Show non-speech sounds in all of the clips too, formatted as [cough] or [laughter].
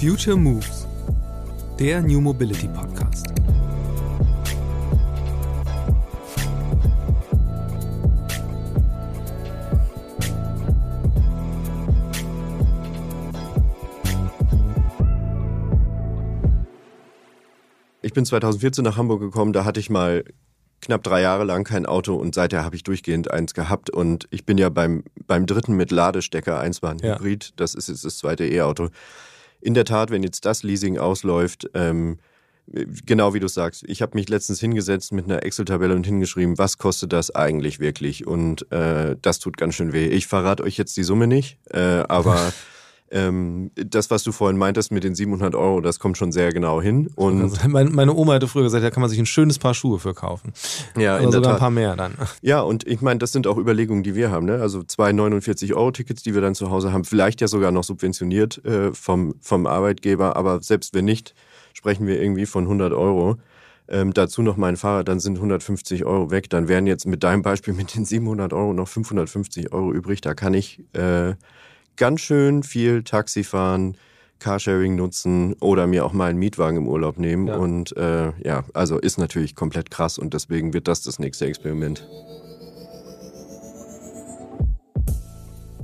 Future Moves, der New Mobility Podcast. Ich bin 2014 nach Hamburg gekommen, da hatte ich mal knapp drei Jahre lang kein Auto und seither habe ich durchgehend eins gehabt und ich bin ja beim, beim dritten mit Ladestecker, eins war ein ja. Hybrid, das ist jetzt das zweite E-Auto. In der Tat, wenn jetzt das Leasing ausläuft, ähm, genau wie du sagst, ich habe mich letztens hingesetzt mit einer Excel-Tabelle und hingeschrieben, was kostet das eigentlich wirklich und äh, das tut ganz schön weh. Ich verrate euch jetzt die Summe nicht, äh, aber [laughs] ähm, das, was du vorhin meintest mit den 700 Euro, das kommt schon sehr genau hin. Und also meine Oma hatte früher gesagt, da kann man sich ein schönes Paar Schuhe für kaufen. Ja, Oder sogar ein paar mehr dann. Ja, und ich meine, das sind auch Überlegungen, die wir haben. Ne? Also zwei 49 Euro Tickets, die wir dann zu Hause haben, vielleicht ja sogar noch subventioniert äh, vom, vom Arbeitgeber, aber selbst wenn nicht, sprechen wir irgendwie von 100 Euro. Ähm, dazu noch mein Fahrrad, dann sind 150 Euro weg. Dann wären jetzt mit deinem Beispiel mit den 700 Euro noch 550 Euro übrig. Da kann ich äh, ganz schön viel Taxi fahren, Carsharing nutzen oder mir auch mal einen Mietwagen im Urlaub nehmen. Ja. Und äh, ja, also ist natürlich komplett krass und deswegen wird das das nächste Experiment.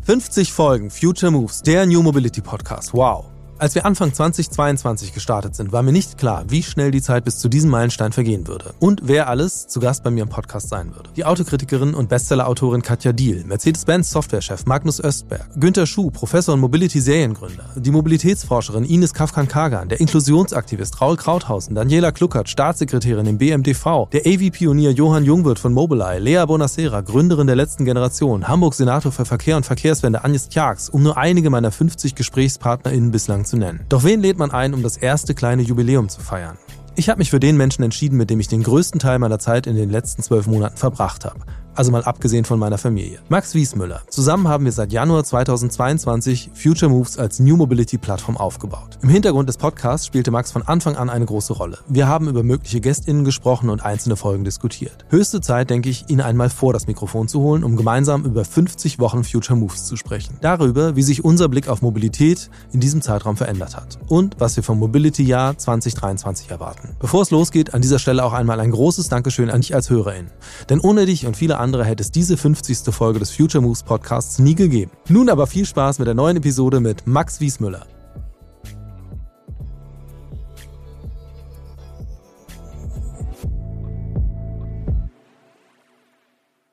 50 Folgen Future Moves, der New Mobility Podcast. Wow. Als wir Anfang 2022 gestartet sind, war mir nicht klar, wie schnell die Zeit bis zu diesem Meilenstein vergehen würde und wer alles zu Gast bei mir im Podcast sein würde. Die Autokritikerin und Bestsellerautorin Katja Diel, Mercedes-Benz Softwarechef Magnus Östberg, Günter Schuh, Professor und Mobility-Seriengründer, die Mobilitätsforscherin Ines Kafkan-Kagan, der Inklusionsaktivist Raul Krauthausen, Daniela Kluckert, Staatssekretärin im BMDV, der AV-Pionier Johann Jungwirth von Mobileye, Lea Bonacera, Gründerin der letzten Generation, Hamburg-Senator für Verkehr und Verkehrswende Agnes Tjax, um nur einige meiner 50 GesprächspartnerInnen bislang zu zu nennen. Doch wen lädt man ein, um das erste kleine Jubiläum zu feiern? Ich habe mich für den Menschen entschieden, mit dem ich den größten Teil meiner Zeit in den letzten zwölf Monaten verbracht habe also mal abgesehen von meiner Familie. Max Wiesmüller. Zusammen haben wir seit Januar 2022 Future Moves als New Mobility Plattform aufgebaut. Im Hintergrund des Podcasts spielte Max von Anfang an eine große Rolle. Wir haben über mögliche GästInnen gesprochen und einzelne Folgen diskutiert. Höchste Zeit, denke ich, ihn einmal vor das Mikrofon zu holen, um gemeinsam über 50 Wochen Future Moves zu sprechen. Darüber, wie sich unser Blick auf Mobilität in diesem Zeitraum verändert hat und was wir vom Mobility Jahr 2023 erwarten. Bevor es losgeht, an dieser Stelle auch einmal ein großes Dankeschön an dich als HörerIn. Denn ohne dich und viele andere hätte es diese 50. Folge des Future Moves Podcasts nie gegeben. Nun aber viel Spaß mit der neuen Episode mit Max Wiesmüller.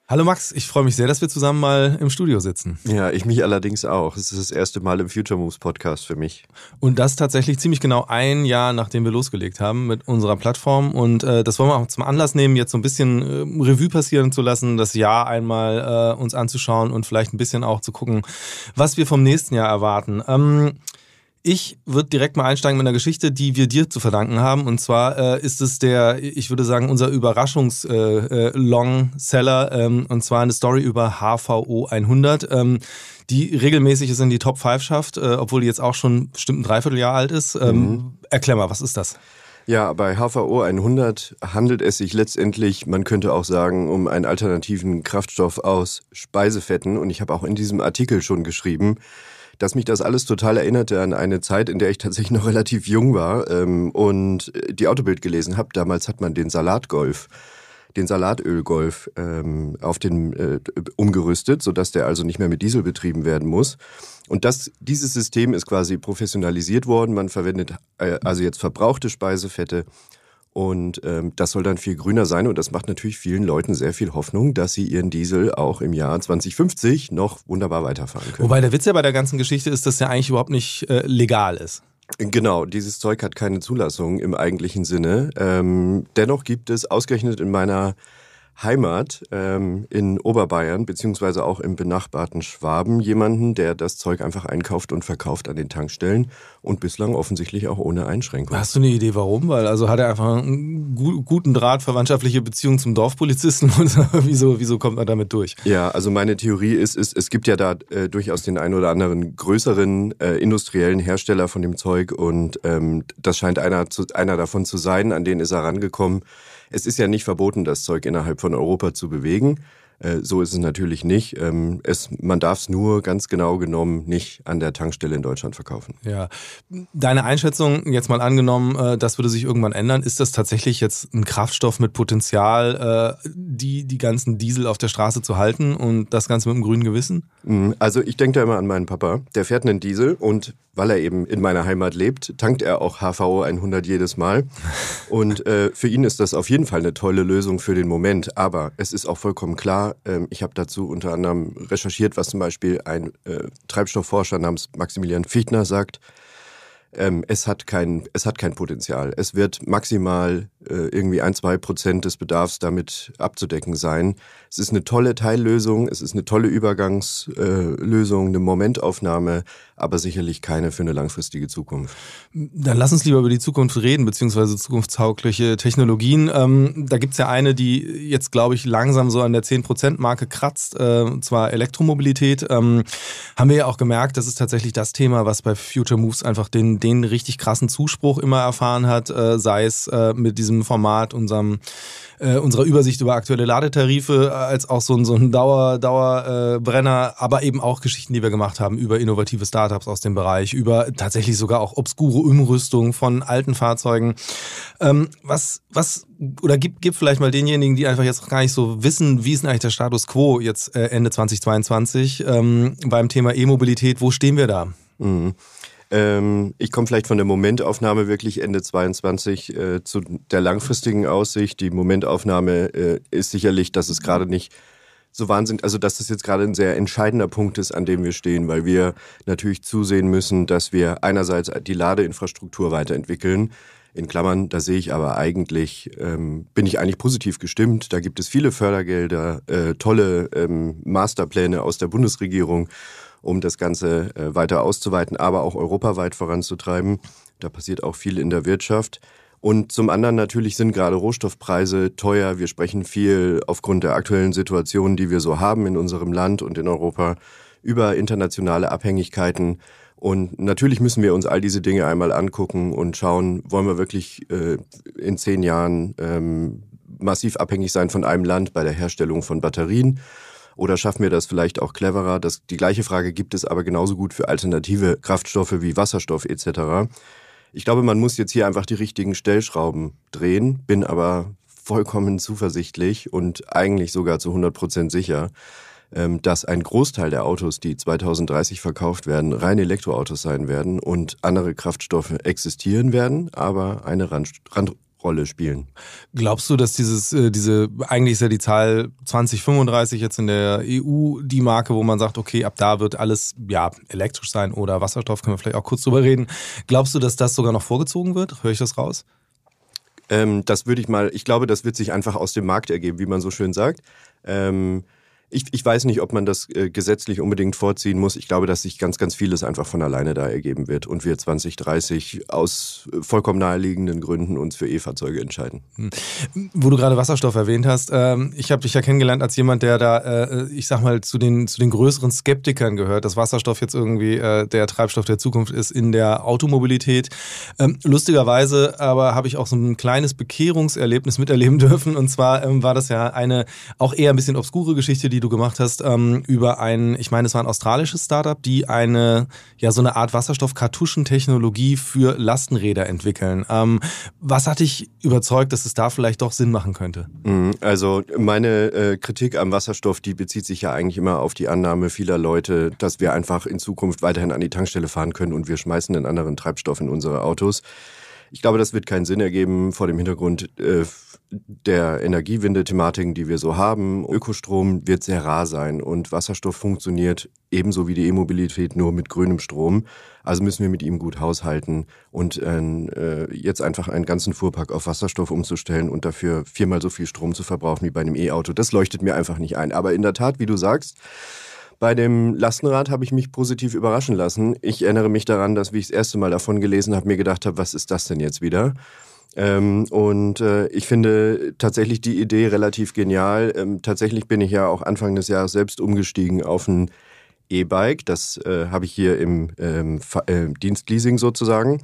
Hallo Max, ich freue mich sehr, dass wir zusammen mal im Studio sitzen. Ja, ich mich allerdings auch. Es ist das erste Mal im Future Moves Podcast für mich. Und das tatsächlich ziemlich genau ein Jahr, nachdem wir losgelegt haben mit unserer Plattform. Und äh, das wollen wir auch zum Anlass nehmen, jetzt so ein bisschen äh, Revue passieren zu lassen, das Jahr einmal äh, uns anzuschauen und vielleicht ein bisschen auch zu gucken, was wir vom nächsten Jahr erwarten. Ähm, ich würde direkt mal einsteigen mit einer Geschichte, die wir dir zu verdanken haben. Und zwar äh, ist es der, ich würde sagen, unser Überraschungs-Long-Seller. Äh, äh, ähm, und zwar eine Story über HVO 100, ähm, die regelmäßig es in die Top 5 schafft, äh, obwohl die jetzt auch schon bestimmt ein Dreivierteljahr alt ist. Ähm, mhm. Erklär mal, was ist das? Ja, bei HVO 100 handelt es sich letztendlich, man könnte auch sagen, um einen alternativen Kraftstoff aus Speisefetten. Und ich habe auch in diesem Artikel schon geschrieben, dass mich das alles total erinnerte an eine Zeit, in der ich tatsächlich noch [laughs] relativ jung war ähm, und die Autobild gelesen habe. Damals hat man den Salatgolf den Salatölgolf ähm, auf den äh, umgerüstet, sodass der also nicht mehr mit Diesel betrieben werden muss. Und das, dieses System ist quasi professionalisiert worden. Man verwendet äh, also jetzt verbrauchte Speisefette und ähm, das soll dann viel grüner sein und das macht natürlich vielen Leuten sehr viel Hoffnung, dass sie ihren Diesel auch im Jahr 2050 noch wunderbar weiterfahren können. Wobei der Witz ja bei der ganzen Geschichte ist, dass der eigentlich überhaupt nicht äh, legal ist. Genau, dieses Zeug hat keine Zulassung im eigentlichen Sinne. Ähm, dennoch gibt es ausgerechnet in meiner Heimat ähm, in Oberbayern, beziehungsweise auch im benachbarten Schwaben, jemanden, der das Zeug einfach einkauft und verkauft an den Tankstellen und bislang offensichtlich auch ohne Einschränkung. Hast du eine Idee, warum? Weil also hat er einfach einen guten Draht, verwandtschaftliche Beziehung zum Dorfpolizisten [laughs] oder wieso, wieso kommt er damit durch? Ja, also meine Theorie ist, ist es gibt ja da äh, durchaus den einen oder anderen größeren äh, industriellen Hersteller von dem Zeug und ähm, das scheint einer, zu, einer davon zu sein, an den ist er rangekommen es ist ja nicht verboten, das Zeug innerhalb von Europa zu bewegen. Äh, so ist es natürlich nicht. Ähm, es, man darf es nur ganz genau genommen nicht an der Tankstelle in Deutschland verkaufen. Ja. Deine Einschätzung, jetzt mal angenommen, äh, das würde sich irgendwann ändern, ist das tatsächlich jetzt ein Kraftstoff mit Potenzial, äh, die, die ganzen Diesel auf der Straße zu halten und das Ganze mit einem grünen Gewissen? Mhm. Also ich denke da immer an meinen Papa. Der fährt einen Diesel und weil er eben in meiner Heimat lebt, tankt er auch HVO 100 jedes Mal. [laughs] Und äh, für ihn ist das auf jeden Fall eine tolle Lösung für den Moment. Aber es ist auch vollkommen klar, äh, ich habe dazu unter anderem recherchiert, was zum Beispiel ein äh, Treibstoffforscher namens Maximilian Fichtner sagt. Ähm, es, hat kein, es hat kein Potenzial. Es wird maximal äh, irgendwie ein, zwei Prozent des Bedarfs damit abzudecken sein. Es ist eine tolle Teillösung, es ist eine tolle Übergangslösung, äh, eine Momentaufnahme, aber sicherlich keine für eine langfristige Zukunft. Dann lass uns lieber über die Zukunft reden, beziehungsweise zukunftstaugliche Technologien. Ähm, da gibt's ja eine, die jetzt, glaube ich, langsam so an der 10%-Marke kratzt, äh, und zwar Elektromobilität. Ähm, haben wir ja auch gemerkt, das ist tatsächlich das Thema, was bei Future Moves einfach den, den richtig krassen Zuspruch immer erfahren hat, äh, sei es äh, mit diesem Format, unserem äh, unserer Übersicht über aktuelle Ladetarife äh, als auch so ein, so ein Dauer, Dauerbrenner, äh, aber eben auch Geschichten, die wir gemacht haben über innovative Startups aus dem Bereich, über tatsächlich sogar auch obskure Umrüstung von alten Fahrzeugen. Ähm, was, was, oder gib, gib vielleicht mal denjenigen, die einfach jetzt gar nicht so wissen, wie ist denn eigentlich der Status quo jetzt äh, Ende 2022 ähm, beim Thema E-Mobilität, wo stehen wir da? Mhm. Ähm, ich komme vielleicht von der Momentaufnahme wirklich Ende 22 äh, zu der langfristigen Aussicht. Die Momentaufnahme äh, ist sicherlich, dass es gerade nicht so wahnsinnig, also dass das jetzt gerade ein sehr entscheidender Punkt ist, an dem wir stehen, weil wir natürlich zusehen müssen, dass wir einerseits die Ladeinfrastruktur weiterentwickeln. In Klammern, da sehe ich aber eigentlich, ähm, bin ich eigentlich positiv gestimmt. Da gibt es viele Fördergelder, äh, tolle ähm, Masterpläne aus der Bundesregierung um das Ganze äh, weiter auszuweiten, aber auch europaweit voranzutreiben. Da passiert auch viel in der Wirtschaft. Und zum anderen natürlich sind gerade Rohstoffpreise teuer. Wir sprechen viel aufgrund der aktuellen Situation, die wir so haben in unserem Land und in Europa, über internationale Abhängigkeiten. Und natürlich müssen wir uns all diese Dinge einmal angucken und schauen, wollen wir wirklich äh, in zehn Jahren ähm, massiv abhängig sein von einem Land bei der Herstellung von Batterien oder schaffen wir das vielleicht auch cleverer? Das, die gleiche Frage gibt es aber genauso gut für alternative Kraftstoffe wie Wasserstoff etc. Ich glaube, man muss jetzt hier einfach die richtigen Stellschrauben drehen, bin aber vollkommen zuversichtlich und eigentlich sogar zu 100 Prozent sicher, ähm, dass ein Großteil der Autos, die 2030 verkauft werden, rein Elektroautos sein werden und andere Kraftstoffe existieren werden, aber eine Rand, Rand Rolle spielen. Glaubst du, dass dieses, äh, diese, eigentlich ist ja die Zahl 2035 jetzt in der EU die Marke, wo man sagt, okay, ab da wird alles ja elektrisch sein oder Wasserstoff, können wir vielleicht auch kurz drüber reden. Glaubst du, dass das sogar noch vorgezogen wird? Höre ich das raus? Ähm, das würde ich mal, ich glaube, das wird sich einfach aus dem Markt ergeben, wie man so schön sagt. Ähm, ich, ich weiß nicht, ob man das äh, gesetzlich unbedingt vorziehen muss. Ich glaube, dass sich ganz, ganz vieles einfach von alleine da ergeben wird und wir 2030 aus äh, vollkommen naheliegenden Gründen uns für E-Fahrzeuge entscheiden. Hm. Wo du gerade Wasserstoff erwähnt hast, ähm, ich habe dich ja kennengelernt als jemand, der da, äh, ich sag mal, zu den, zu den größeren Skeptikern gehört, dass Wasserstoff jetzt irgendwie äh, der Treibstoff der Zukunft ist in der Automobilität. Ähm, lustigerweise aber habe ich auch so ein kleines Bekehrungserlebnis miterleben [laughs] dürfen. Und zwar ähm, war das ja eine auch eher ein bisschen obskure Geschichte, die die du gemacht hast, ähm, über ein, ich meine, es war ein australisches Startup, die eine, ja, so eine Art Wasserstoff-Kartuschentechnologie für Lastenräder entwickeln. Ähm, was hat dich überzeugt, dass es da vielleicht doch Sinn machen könnte? Mhm, also meine äh, Kritik am Wasserstoff, die bezieht sich ja eigentlich immer auf die Annahme vieler Leute, dass wir einfach in Zukunft weiterhin an die Tankstelle fahren können und wir schmeißen einen anderen Treibstoff in unsere Autos. Ich glaube, das wird keinen Sinn ergeben vor dem Hintergrund äh, der Energiewende-Thematiken, die wir so haben. Ökostrom wird sehr rar sein und Wasserstoff funktioniert ebenso wie die E-Mobilität nur mit grünem Strom. Also müssen wir mit ihm gut haushalten und äh, jetzt einfach einen ganzen Fuhrpark auf Wasserstoff umzustellen und dafür viermal so viel Strom zu verbrauchen wie bei einem E-Auto, das leuchtet mir einfach nicht ein. Aber in der Tat, wie du sagst, bei dem Lastenrad habe ich mich positiv überraschen lassen. Ich erinnere mich daran, dass, wie ich das erste Mal davon gelesen habe, mir gedacht habe, was ist das denn jetzt wieder? Ähm, und äh, ich finde tatsächlich die Idee relativ genial. Ähm, tatsächlich bin ich ja auch Anfang des Jahres selbst umgestiegen auf ein E-Bike. Das äh, habe ich hier im ähm, äh, Dienstleasing sozusagen.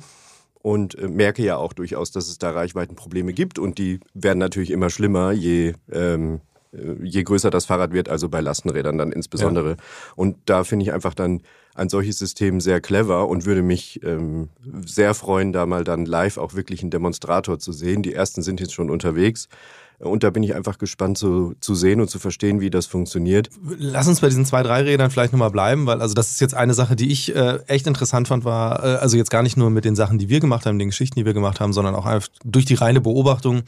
Und äh, merke ja auch durchaus, dass es da Reichweitenprobleme gibt. Und die werden natürlich immer schlimmer, je ähm, äh, je größer das Fahrrad wird, also bei Lastenrädern dann insbesondere. Ja. Und da finde ich einfach dann ein solches System sehr clever und würde mich ähm, sehr freuen, da mal dann live auch wirklich einen Demonstrator zu sehen. Die ersten sind jetzt schon unterwegs. Und da bin ich einfach gespannt zu, zu sehen und zu verstehen, wie das funktioniert. Lass uns bei diesen zwei, drei Rädern vielleicht nochmal bleiben, weil also das ist jetzt eine Sache, die ich äh, echt interessant fand, war, äh, also jetzt gar nicht nur mit den Sachen, die wir gemacht haben, den Geschichten, die wir gemacht haben, sondern auch einfach durch die reine Beobachtung,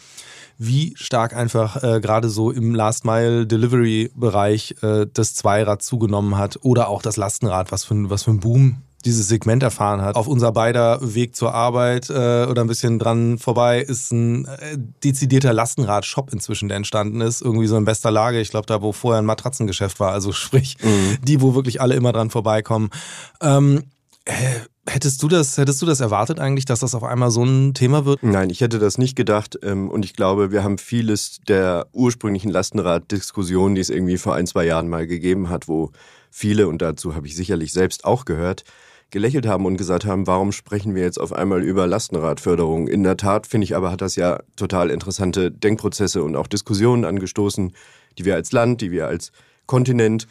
wie stark einfach äh, gerade so im Last Mile Delivery Bereich äh, das Zweirad zugenommen hat oder auch das Lastenrad, was für, was für ein Boom dieses Segment erfahren hat. Auf unser beider Weg zur Arbeit äh, oder ein bisschen dran vorbei ist ein äh, dezidierter Lastenrad-Shop inzwischen, der entstanden ist. Irgendwie so in bester Lage. Ich glaube, da, wo vorher ein Matratzengeschäft war. Also [laughs] sprich, mhm. die, wo wirklich alle immer dran vorbeikommen. Ähm, äh, Hättest du das, hättest du das erwartet eigentlich, dass das auf einmal so ein Thema wird? Nein, ich hätte das nicht gedacht. Ähm, und ich glaube, wir haben vieles der ursprünglichen Lastenrad-Diskussion, die es irgendwie vor ein, zwei Jahren mal gegeben hat, wo viele, und dazu habe ich sicherlich selbst auch gehört, gelächelt haben und gesagt haben, warum sprechen wir jetzt auf einmal über Lastenradförderung? In der Tat, finde ich aber, hat das ja total interessante Denkprozesse und auch Diskussionen angestoßen, die wir als Land, die wir als Kontinent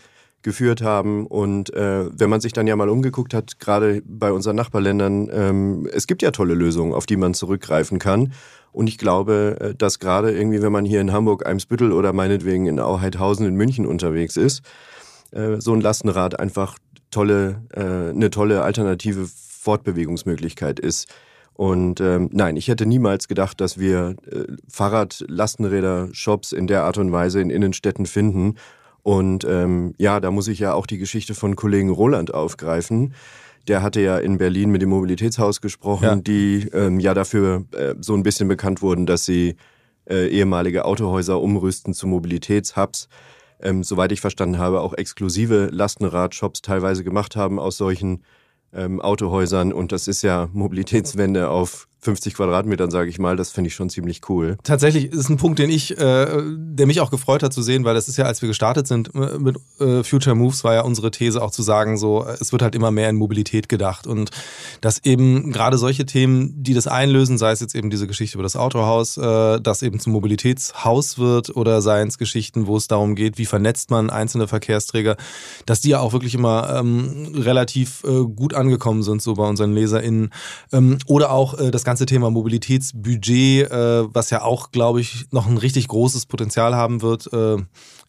geführt haben. Und äh, wenn man sich dann ja mal umgeguckt hat, gerade bei unseren Nachbarländern, ähm, es gibt ja tolle Lösungen, auf die man zurückgreifen kann. Und ich glaube, äh, dass gerade irgendwie, wenn man hier in Hamburg, Eimsbüttel oder meinetwegen in Auheidhausen in München unterwegs ist, äh, so ein Lastenrad einfach tolle, äh, eine tolle alternative Fortbewegungsmöglichkeit ist. Und ähm, nein, ich hätte niemals gedacht, dass wir äh, Fahrrad-Lastenräder-Shops in der Art und Weise in Innenstädten finden. Und ähm, ja, da muss ich ja auch die Geschichte von Kollegen Roland aufgreifen. Der hatte ja in Berlin mit dem Mobilitätshaus gesprochen, ja. die ähm, ja dafür äh, so ein bisschen bekannt wurden, dass sie äh, ehemalige Autohäuser umrüsten zu Mobilitätshubs ähm, soweit ich verstanden habe, auch exklusive Lastenradshops teilweise gemacht haben aus solchen ähm, Autohäusern. Und das ist ja Mobilitätswende auf 50 Quadratmetern, sage ich mal, das finde ich schon ziemlich cool. Tatsächlich ist ein Punkt, den ich, äh, der mich auch gefreut hat zu sehen, weil das ist ja, als wir gestartet sind äh, mit äh, Future Moves, war ja unsere These auch zu sagen, so, es wird halt immer mehr in Mobilität gedacht und dass eben gerade solche Themen, die das einlösen, sei es jetzt eben diese Geschichte über das Autohaus, äh, das eben zum Mobilitätshaus wird oder seien es Geschichten, wo es darum geht, wie vernetzt man einzelne Verkehrsträger, dass die ja auch wirklich immer ähm, relativ äh, gut angekommen sind, so bei unseren LeserInnen. Ähm, oder auch äh, das ganze Thema Mobilitätsbudget, äh, was ja auch, glaube ich, noch ein richtig großes Potenzial haben wird äh,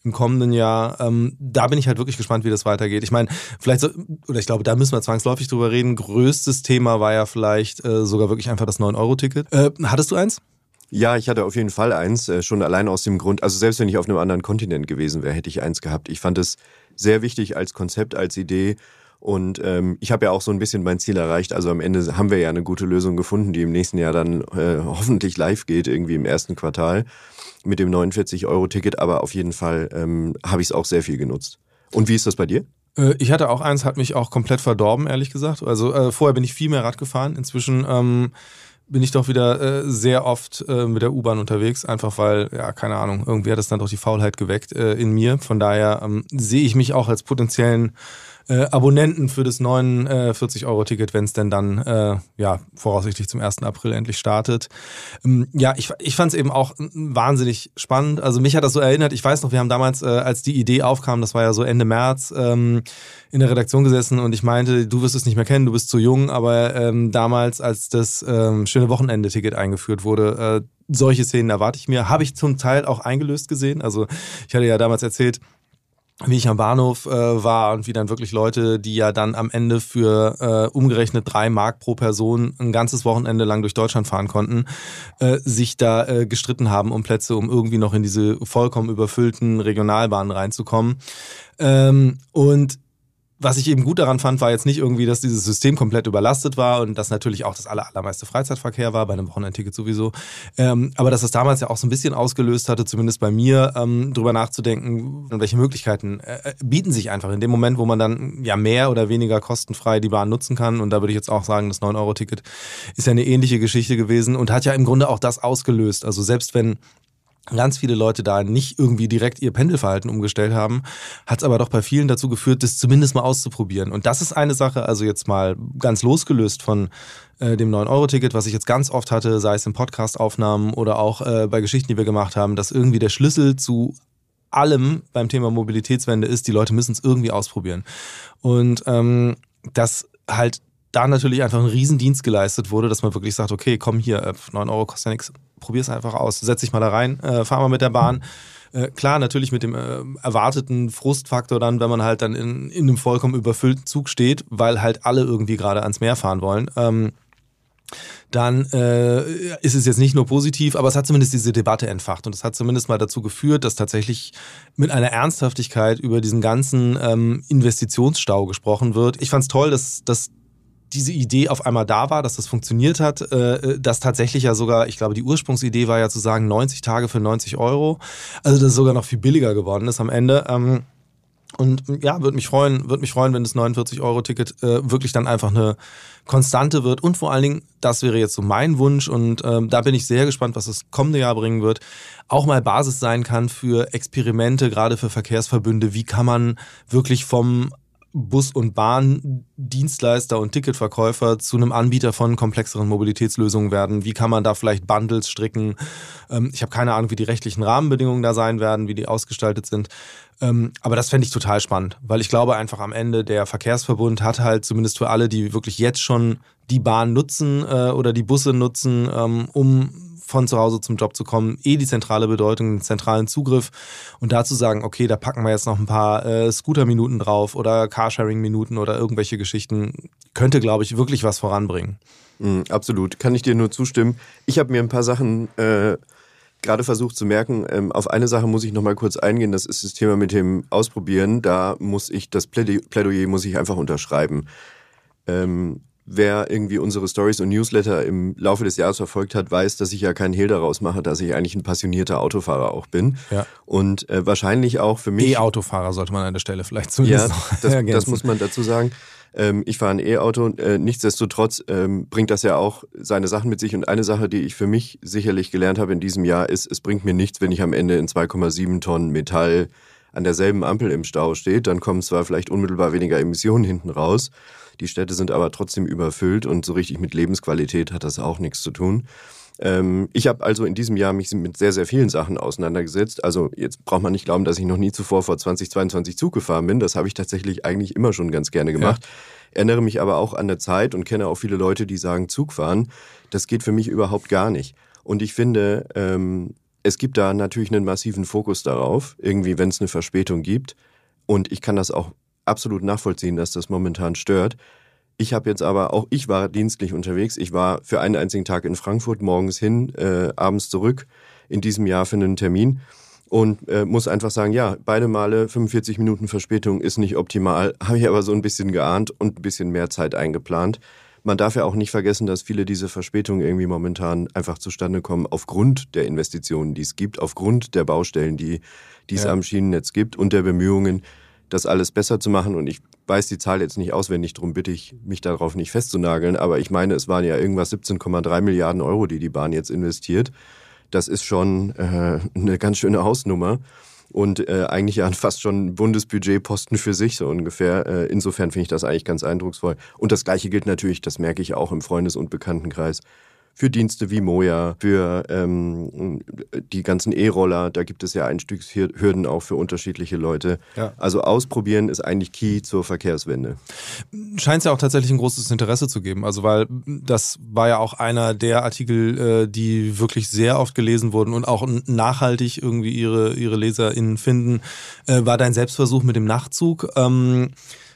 im kommenden Jahr. Ähm, da bin ich halt wirklich gespannt, wie das weitergeht. Ich meine, vielleicht, so, oder ich glaube, da müssen wir zwangsläufig drüber reden. Größtes Thema war ja vielleicht äh, sogar wirklich einfach das 9-Euro-Ticket. Äh, hattest du eins? Ja, ich hatte auf jeden Fall eins, äh, schon allein aus dem Grund, also selbst wenn ich auf einem anderen Kontinent gewesen wäre, hätte ich eins gehabt. Ich fand es sehr wichtig als Konzept, als Idee und ähm, ich habe ja auch so ein bisschen mein Ziel erreicht. Also am Ende haben wir ja eine gute Lösung gefunden, die im nächsten Jahr dann äh, hoffentlich live geht, irgendwie im ersten Quartal mit dem 49-Euro-Ticket. Aber auf jeden Fall ähm, habe ich es auch sehr viel genutzt. Und wie ist das bei dir? Äh, ich hatte auch eins, hat mich auch komplett verdorben, ehrlich gesagt. Also äh, vorher bin ich viel mehr Rad gefahren. Inzwischen ähm, bin ich doch wieder äh, sehr oft äh, mit der U-Bahn unterwegs, einfach weil, ja, keine Ahnung, irgendwie hat es dann doch die Faulheit geweckt äh, in mir. Von daher ähm, sehe ich mich auch als potenziellen äh, Abonnenten für das 49-Euro-Ticket, wenn es denn dann äh, ja voraussichtlich zum 1. April endlich startet. Ähm, ja, ich, ich fand es eben auch wahnsinnig spannend. Also mich hat das so erinnert, ich weiß noch, wir haben damals, äh, als die Idee aufkam, das war ja so Ende März, ähm, in der Redaktion gesessen und ich meinte, du wirst es nicht mehr kennen, du bist zu jung, aber ähm, damals, als das ähm, schöne Wochenende-Ticket eingeführt wurde, äh, solche Szenen erwarte ich mir. Habe ich zum Teil auch eingelöst gesehen. Also ich hatte ja damals erzählt, wie ich am Bahnhof äh, war und wie dann wirklich Leute, die ja dann am Ende für äh, umgerechnet drei Mark pro Person ein ganzes Wochenende lang durch Deutschland fahren konnten, äh, sich da äh, gestritten haben um Plätze, um irgendwie noch in diese vollkommen überfüllten Regionalbahnen reinzukommen. Ähm, und was ich eben gut daran fand, war jetzt nicht irgendwie, dass dieses System komplett überlastet war und dass natürlich auch das aller, allermeiste Freizeitverkehr war, bei einem Wochenendticket sowieso. Ähm, aber dass das damals ja auch so ein bisschen ausgelöst hatte, zumindest bei mir, ähm, drüber nachzudenken, welche Möglichkeiten äh, bieten sich einfach in dem Moment, wo man dann ja mehr oder weniger kostenfrei die Bahn nutzen kann. Und da würde ich jetzt auch sagen, das 9-Euro-Ticket ist ja eine ähnliche Geschichte gewesen und hat ja im Grunde auch das ausgelöst. Also selbst wenn ganz viele Leute da nicht irgendwie direkt ihr Pendelverhalten umgestellt haben, hat es aber doch bei vielen dazu geführt, das zumindest mal auszuprobieren. Und das ist eine Sache, also jetzt mal ganz losgelöst von äh, dem 9-Euro-Ticket, was ich jetzt ganz oft hatte, sei es in Podcast-Aufnahmen oder auch äh, bei Geschichten, die wir gemacht haben, dass irgendwie der Schlüssel zu allem beim Thema Mobilitätswende ist, die Leute müssen es irgendwie ausprobieren. Und ähm, das halt da natürlich einfach ein Riesendienst geleistet wurde, dass man wirklich sagt, okay, komm hier, 9 äh, Euro kostet ja nichts, probier es einfach aus, setz dich mal da rein, äh, fahr mal mit der Bahn. Äh, klar, natürlich mit dem äh, erwarteten Frustfaktor dann, wenn man halt dann in, in einem vollkommen überfüllten Zug steht, weil halt alle irgendwie gerade ans Meer fahren wollen. Ähm, dann äh, ist es jetzt nicht nur positiv, aber es hat zumindest diese Debatte entfacht und es hat zumindest mal dazu geführt, dass tatsächlich mit einer Ernsthaftigkeit über diesen ganzen ähm, Investitionsstau gesprochen wird. Ich fand es toll, dass, dass diese Idee auf einmal da war, dass das funktioniert hat, äh, dass tatsächlich ja sogar, ich glaube, die Ursprungsidee war ja zu sagen 90 Tage für 90 Euro, also dass es sogar noch viel billiger geworden ist am Ende. Ähm, und ja, würde mich freuen, würde mich freuen, wenn das 49-Euro-Ticket äh, wirklich dann einfach eine Konstante wird. Und vor allen Dingen, das wäre jetzt so mein Wunsch und ähm, da bin ich sehr gespannt, was das kommende Jahr bringen wird, auch mal Basis sein kann für Experimente, gerade für Verkehrsverbünde. Wie kann man wirklich vom Bus- und Bahndienstleister und Ticketverkäufer zu einem Anbieter von komplexeren Mobilitätslösungen werden? Wie kann man da vielleicht Bundles stricken? Ähm, ich habe keine Ahnung, wie die rechtlichen Rahmenbedingungen da sein werden, wie die ausgestaltet sind. Ähm, aber das fände ich total spannend, weil ich glaube einfach am Ende der Verkehrsverbund hat halt zumindest für alle, die wirklich jetzt schon die Bahn nutzen äh, oder die Busse nutzen, ähm, um von zu Hause zum Job zu kommen, eh die zentrale Bedeutung, den zentralen Zugriff und dazu sagen, okay, da packen wir jetzt noch ein paar äh, Scooter-Minuten drauf oder Carsharing-Minuten oder irgendwelche Geschichten, könnte, glaube ich, wirklich was voranbringen. Mm, absolut, kann ich dir nur zustimmen. Ich habe mir ein paar Sachen äh, gerade versucht zu merken. Ähm, auf eine Sache muss ich noch mal kurz eingehen, das ist das Thema mit dem Ausprobieren. Da muss ich, das Plädoyer muss ich einfach unterschreiben. Ähm, Wer irgendwie unsere Stories und Newsletter im Laufe des Jahres verfolgt hat, weiß, dass ich ja keinen Hehl daraus mache, dass ich eigentlich ein passionierter Autofahrer auch bin. Ja. Und äh, wahrscheinlich auch für mich. E-Autofahrer sollte man an der Stelle vielleicht zumindest ja, das, [laughs] das muss man dazu sagen. Ähm, ich fahre ein E-Auto. Äh, nichtsdestotrotz ähm, bringt das ja auch seine Sachen mit sich. Und eine Sache, die ich für mich sicherlich gelernt habe in diesem Jahr, ist, es bringt mir nichts, wenn ich am Ende in 2,7 Tonnen Metall an derselben Ampel im Stau steht. Dann kommen zwar vielleicht unmittelbar weniger Emissionen hinten raus. Die Städte sind aber trotzdem überfüllt und so richtig mit Lebensqualität hat das auch nichts zu tun. Ähm, ich habe also in diesem Jahr mich mit sehr, sehr vielen Sachen auseinandergesetzt. Also jetzt braucht man nicht glauben, dass ich noch nie zuvor vor 2022 Zug gefahren bin. Das habe ich tatsächlich eigentlich immer schon ganz gerne gemacht. Ja. Erinnere mich aber auch an der Zeit und kenne auch viele Leute, die sagen, Zug fahren, das geht für mich überhaupt gar nicht. Und ich finde, ähm, es gibt da natürlich einen massiven Fokus darauf, irgendwie, wenn es eine Verspätung gibt. Und ich kann das auch absolut nachvollziehen, dass das momentan stört. Ich habe jetzt aber auch, ich war dienstlich unterwegs. Ich war für einen einzigen Tag in Frankfurt, morgens hin, äh, abends zurück in diesem Jahr für einen Termin und äh, muss einfach sagen, ja, beide Male 45 Minuten Verspätung ist nicht optimal, [laughs] habe ich aber so ein bisschen geahnt und ein bisschen mehr Zeit eingeplant. Man darf ja auch nicht vergessen, dass viele dieser Verspätungen irgendwie momentan einfach zustande kommen aufgrund der Investitionen, die es gibt, aufgrund der Baustellen, die, die es ja. am Schienennetz gibt und der Bemühungen, das alles besser zu machen. Und ich weiß die Zahl jetzt nicht auswendig, darum bitte ich mich darauf nicht festzunageln. Aber ich meine, es waren ja irgendwas 17,3 Milliarden Euro, die die Bahn jetzt investiert. Das ist schon äh, eine ganz schöne Hausnummer und äh, eigentlich ja [laughs] fast schon Bundesbudgetposten für sich so ungefähr. Äh, insofern finde ich das eigentlich ganz eindrucksvoll. Und das Gleiche gilt natürlich, das merke ich auch im Freundes- und Bekanntenkreis, für Dienste wie Moja, für ähm, die ganzen E-Roller. Da gibt es ja Einstiegshürden auch für unterschiedliche Leute. Ja. Also ausprobieren ist eigentlich Key zur Verkehrswende. Scheint es ja auch tatsächlich ein großes Interesse zu geben. Also weil das war ja auch einer der Artikel, äh, die wirklich sehr oft gelesen wurden und auch nachhaltig irgendwie ihre, ihre LeserInnen finden, äh, war dein Selbstversuch mit dem Nachtzug. Ähm,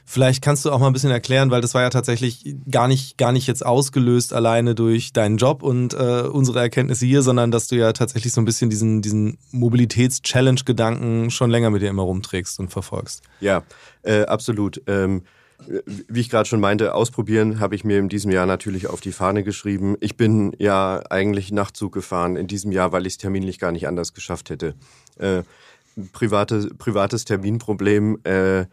Vielleicht kannst du auch mal ein bisschen erklären, weil das war ja tatsächlich gar nicht, gar nicht jetzt ausgelöst alleine durch deinen Job und äh, unsere Erkenntnisse hier, sondern dass du ja tatsächlich so ein bisschen diesen, diesen Mobilitäts-Challenge-Gedanken schon länger mit dir immer rumträgst und verfolgst. Ja, äh, absolut. Ähm wie ich gerade schon meinte, ausprobieren habe ich mir in diesem Jahr natürlich auf die Fahne geschrieben. Ich bin ja eigentlich Nachtzug gefahren in diesem Jahr, weil ich es terminlich gar nicht anders geschafft hätte. Äh, private, privates Terminproblem. Äh,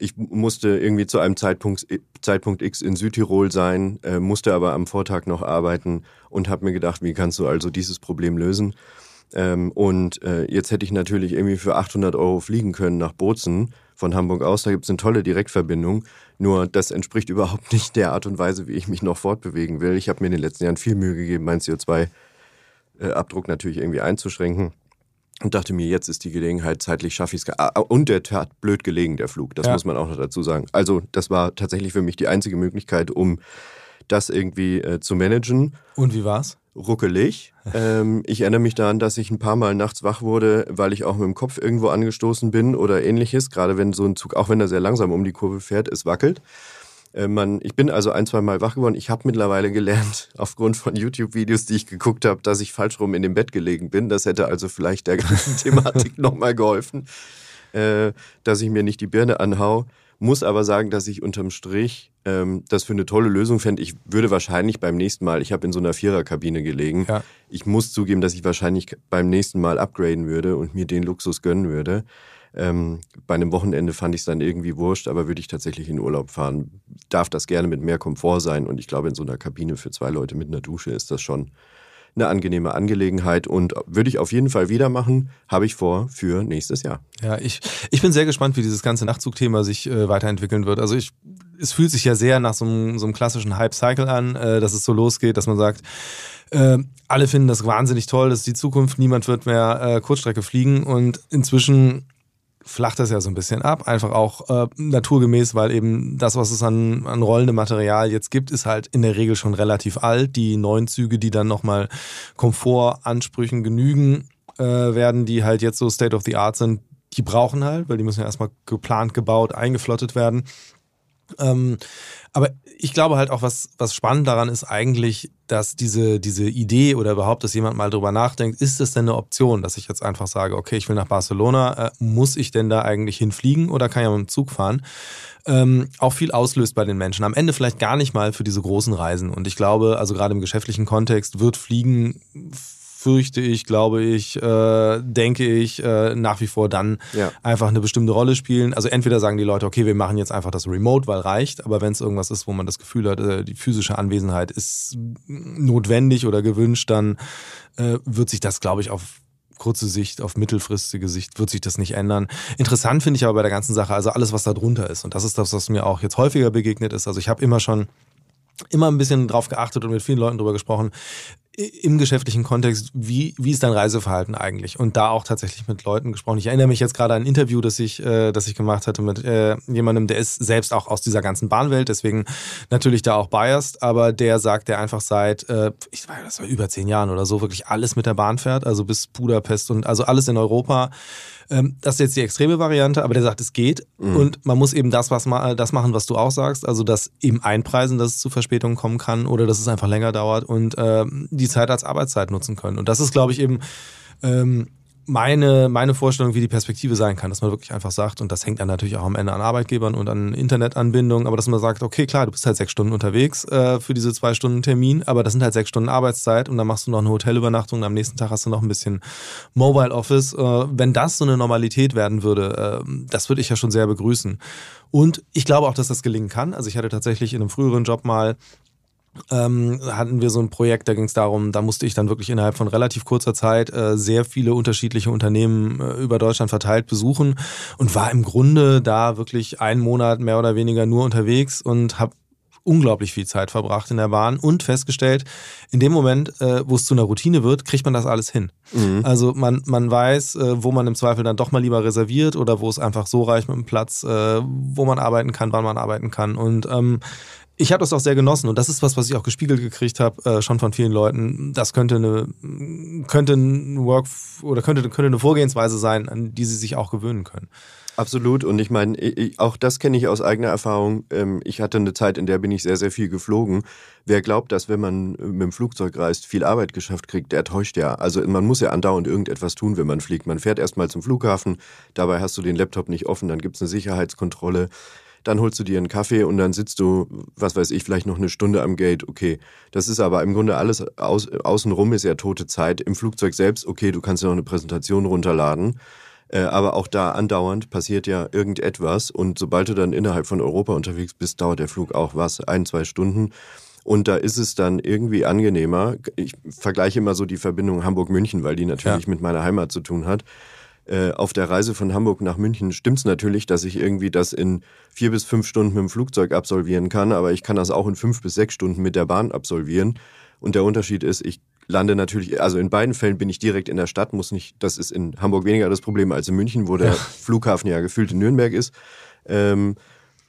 ich musste irgendwie zu einem Zeitpunkt, Zeitpunkt X in Südtirol sein, äh, musste aber am Vortag noch arbeiten und habe mir gedacht, wie kannst du also dieses Problem lösen? Ähm, und äh, jetzt hätte ich natürlich irgendwie für 800 Euro fliegen können nach Bozen von Hamburg aus. Da gibt es eine tolle Direktverbindung. Nur das entspricht überhaupt [laughs] nicht der Art und Weise, wie ich mich noch fortbewegen will. Ich habe mir in den letzten Jahren viel Mühe gegeben, meinen CO2-Abdruck äh, natürlich irgendwie einzuschränken. Und dachte mir, jetzt ist die Gelegenheit, zeitlich schaffe ich es. Ah, ah, und der hat blöd gelegen, der Flug. Das ja. muss man auch noch dazu sagen. Also, das war tatsächlich für mich die einzige Möglichkeit, um das irgendwie äh, zu managen. Und wie war's? Ruckelig. [laughs] ähm, ich erinnere mich daran, dass ich ein paar Mal nachts wach wurde, weil ich auch mit dem Kopf irgendwo angestoßen bin oder ähnliches. Gerade wenn so ein Zug, auch wenn er sehr langsam um die Kurve fährt, es wackelt. Äh, man, ich bin also ein, zwei Mal wach geworden. Ich habe mittlerweile gelernt, [laughs] aufgrund von YouTube-Videos, die ich geguckt habe, dass ich falsch rum in dem Bett gelegen bin. Das hätte also vielleicht der ganzen [laughs] Thematik nochmal geholfen, äh, dass ich mir nicht die Birne anhau. Muss aber sagen, dass ich unterm Strich ähm, das für eine tolle Lösung fände. Ich würde wahrscheinlich beim nächsten Mal, ich habe in so einer Viererkabine gelegen, ja. ich muss zugeben, dass ich wahrscheinlich beim nächsten Mal upgraden würde und mir den Luxus gönnen würde. Ähm, bei einem Wochenende fand ich es dann irgendwie wurscht, aber würde ich tatsächlich in Urlaub fahren, darf das gerne mit mehr Komfort sein. Und ich glaube, in so einer Kabine für zwei Leute mit einer Dusche ist das schon eine angenehme Angelegenheit und würde ich auf jeden Fall wieder machen, habe ich vor für nächstes Jahr. Ja, ich, ich bin sehr gespannt, wie dieses ganze Nachtzugthema sich äh, weiterentwickeln wird. Also ich, es fühlt sich ja sehr nach so einem, so einem klassischen Hype-Cycle an, äh, dass es so losgeht, dass man sagt, äh, alle finden das wahnsinnig toll, das ist die Zukunft, niemand wird mehr äh, Kurzstrecke fliegen und inzwischen flacht das ja so ein bisschen ab, einfach auch äh, naturgemäß, weil eben das, was es an, an rollendem Material jetzt gibt, ist halt in der Regel schon relativ alt. Die neuen Züge, die dann nochmal Komfortansprüchen genügen, äh, werden, die halt jetzt so State of the Art sind, die brauchen halt, weil die müssen ja erstmal geplant, gebaut, eingeflottet werden. Ähm, aber ich glaube halt auch, was, was spannend daran ist eigentlich, dass diese, diese Idee oder überhaupt, dass jemand mal drüber nachdenkt, ist das denn eine Option, dass ich jetzt einfach sage, okay, ich will nach Barcelona, äh, muss ich denn da eigentlich hinfliegen oder kann ich ja mit dem Zug fahren? Ähm, auch viel auslöst bei den Menschen. Am Ende vielleicht gar nicht mal für diese großen Reisen. Und ich glaube, also gerade im geschäftlichen Kontext wird Fliegen fürchte ich, glaube ich, äh, denke ich, äh, nach wie vor dann ja. einfach eine bestimmte Rolle spielen. Also entweder sagen die Leute, okay, wir machen jetzt einfach das Remote, weil reicht, aber wenn es irgendwas ist, wo man das Gefühl hat, äh, die physische Anwesenheit ist notwendig oder gewünscht, dann äh, wird sich das, glaube ich, auf kurze Sicht, auf mittelfristige Sicht wird sich das nicht ändern. Interessant finde ich aber bei der ganzen Sache, also alles, was da drunter ist. Und das ist das, was mir auch jetzt häufiger begegnet ist. Also ich habe immer schon immer ein bisschen drauf geachtet und mit vielen Leuten drüber gesprochen, im geschäftlichen Kontext, wie, wie ist dein Reiseverhalten eigentlich? Und da auch tatsächlich mit Leuten gesprochen. Ich erinnere mich jetzt gerade an ein Interview, das ich, äh, das ich gemacht hatte mit äh, jemandem, der ist selbst auch aus dieser ganzen Bahnwelt, deswegen natürlich da auch biased, aber der sagt, der einfach seit, äh, ich weiß, das war über zehn Jahren oder so, wirklich alles mit der Bahn fährt, also bis Budapest und also alles in Europa das ist jetzt die extreme Variante, aber der sagt, es geht. Mhm. Und man muss eben das, was ma das machen, was du auch sagst, also das eben einpreisen, dass es zu Verspätungen kommen kann oder dass es einfach länger dauert und ähm, die Zeit als Arbeitszeit nutzen können. Und das ist, glaube ich, eben ähm, meine, meine Vorstellung, wie die Perspektive sein kann, dass man wirklich einfach sagt, und das hängt dann natürlich auch am Ende an Arbeitgebern und an Internetanbindungen, aber dass man sagt, okay, klar, du bist halt sechs Stunden unterwegs äh, für diese zwei Stunden Termin, aber das sind halt sechs Stunden Arbeitszeit und dann machst du noch eine Hotelübernachtung und am nächsten Tag hast du noch ein bisschen Mobile Office. Äh, wenn das so eine Normalität werden würde, äh, das würde ich ja schon sehr begrüßen. Und ich glaube auch, dass das gelingen kann. Also ich hatte tatsächlich in einem früheren Job mal ähm, hatten wir so ein Projekt, da ging es darum, da musste ich dann wirklich innerhalb von relativ kurzer Zeit äh, sehr viele unterschiedliche Unternehmen äh, über Deutschland verteilt besuchen und war im Grunde da wirklich einen Monat mehr oder weniger nur unterwegs und habe unglaublich viel Zeit verbracht in der Bahn und festgestellt, in dem Moment, äh, wo es zu einer Routine wird, kriegt man das alles hin. Mhm. Also man, man weiß, äh, wo man im Zweifel dann doch mal lieber reserviert oder wo es einfach so reicht mit dem Platz, äh, wo man arbeiten kann, wann man arbeiten kann. Und ähm, ich habe das auch sehr genossen und das ist was, was ich auch gespiegelt gekriegt habe, äh, schon von vielen Leuten. Das könnte eine, könnte ein Work oder könnte, könnte eine Vorgehensweise sein, an die sie sich auch gewöhnen können. Absolut. Und ich meine, auch das kenne ich aus eigener Erfahrung. Ähm, ich hatte eine Zeit, in der bin ich sehr, sehr viel geflogen. Wer glaubt, dass wenn man mit dem Flugzeug reist, viel Arbeit geschafft kriegt, der täuscht ja. Also man muss ja andauernd irgendetwas tun, wenn man fliegt. Man fährt erstmal zum Flughafen, dabei hast du den Laptop nicht offen, dann gibt es eine Sicherheitskontrolle dann holst du dir einen Kaffee und dann sitzt du, was weiß ich, vielleicht noch eine Stunde am Gate. Okay, das ist aber im Grunde alles aus, außenrum ist ja tote Zeit. Im Flugzeug selbst, okay, du kannst ja noch eine Präsentation runterladen. Äh, aber auch da andauernd passiert ja irgendetwas und sobald du dann innerhalb von Europa unterwegs bist, dauert der Flug auch was, ein, zwei Stunden. Und da ist es dann irgendwie angenehmer. Ich vergleiche immer so die Verbindung Hamburg-München, weil die natürlich ja. mit meiner Heimat zu tun hat. Äh, auf der Reise von Hamburg nach München stimmt es natürlich, dass ich irgendwie das in vier bis fünf Stunden mit dem Flugzeug absolvieren kann, aber ich kann das auch in fünf bis sechs Stunden mit der Bahn absolvieren. Und der Unterschied ist, ich lande natürlich, also in beiden Fällen bin ich direkt in der Stadt, muss nicht, das ist in Hamburg weniger das Problem als in München, wo der ja. Flughafen ja gefühlt in Nürnberg ist. Ähm,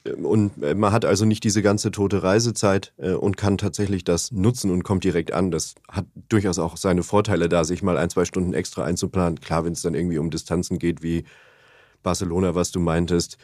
und man hat also nicht diese ganze tote Reisezeit äh, und kann tatsächlich das nutzen und kommt direkt an. Das hat durchaus auch seine Vorteile da, sich mal ein, zwei Stunden extra einzuplanen. Klar, wenn es dann irgendwie um Distanzen geht wie Barcelona, was du meintest,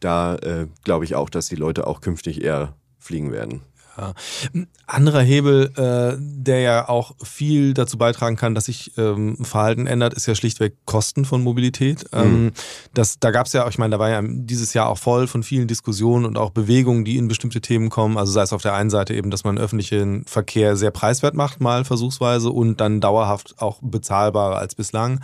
da äh, glaube ich auch, dass die Leute auch künftig eher fliegen werden. Ja. Ein anderer Hebel, äh, der ja auch viel dazu beitragen kann, dass sich ähm, Verhalten ändert, ist ja schlichtweg Kosten von Mobilität. Mhm. Ähm, das, da gab es ja, ich meine, da war ja dieses Jahr auch voll von vielen Diskussionen und auch Bewegungen, die in bestimmte Themen kommen. Also sei es auf der einen Seite eben, dass man öffentlichen Verkehr sehr preiswert macht, mal versuchsweise und dann dauerhaft auch bezahlbarer als bislang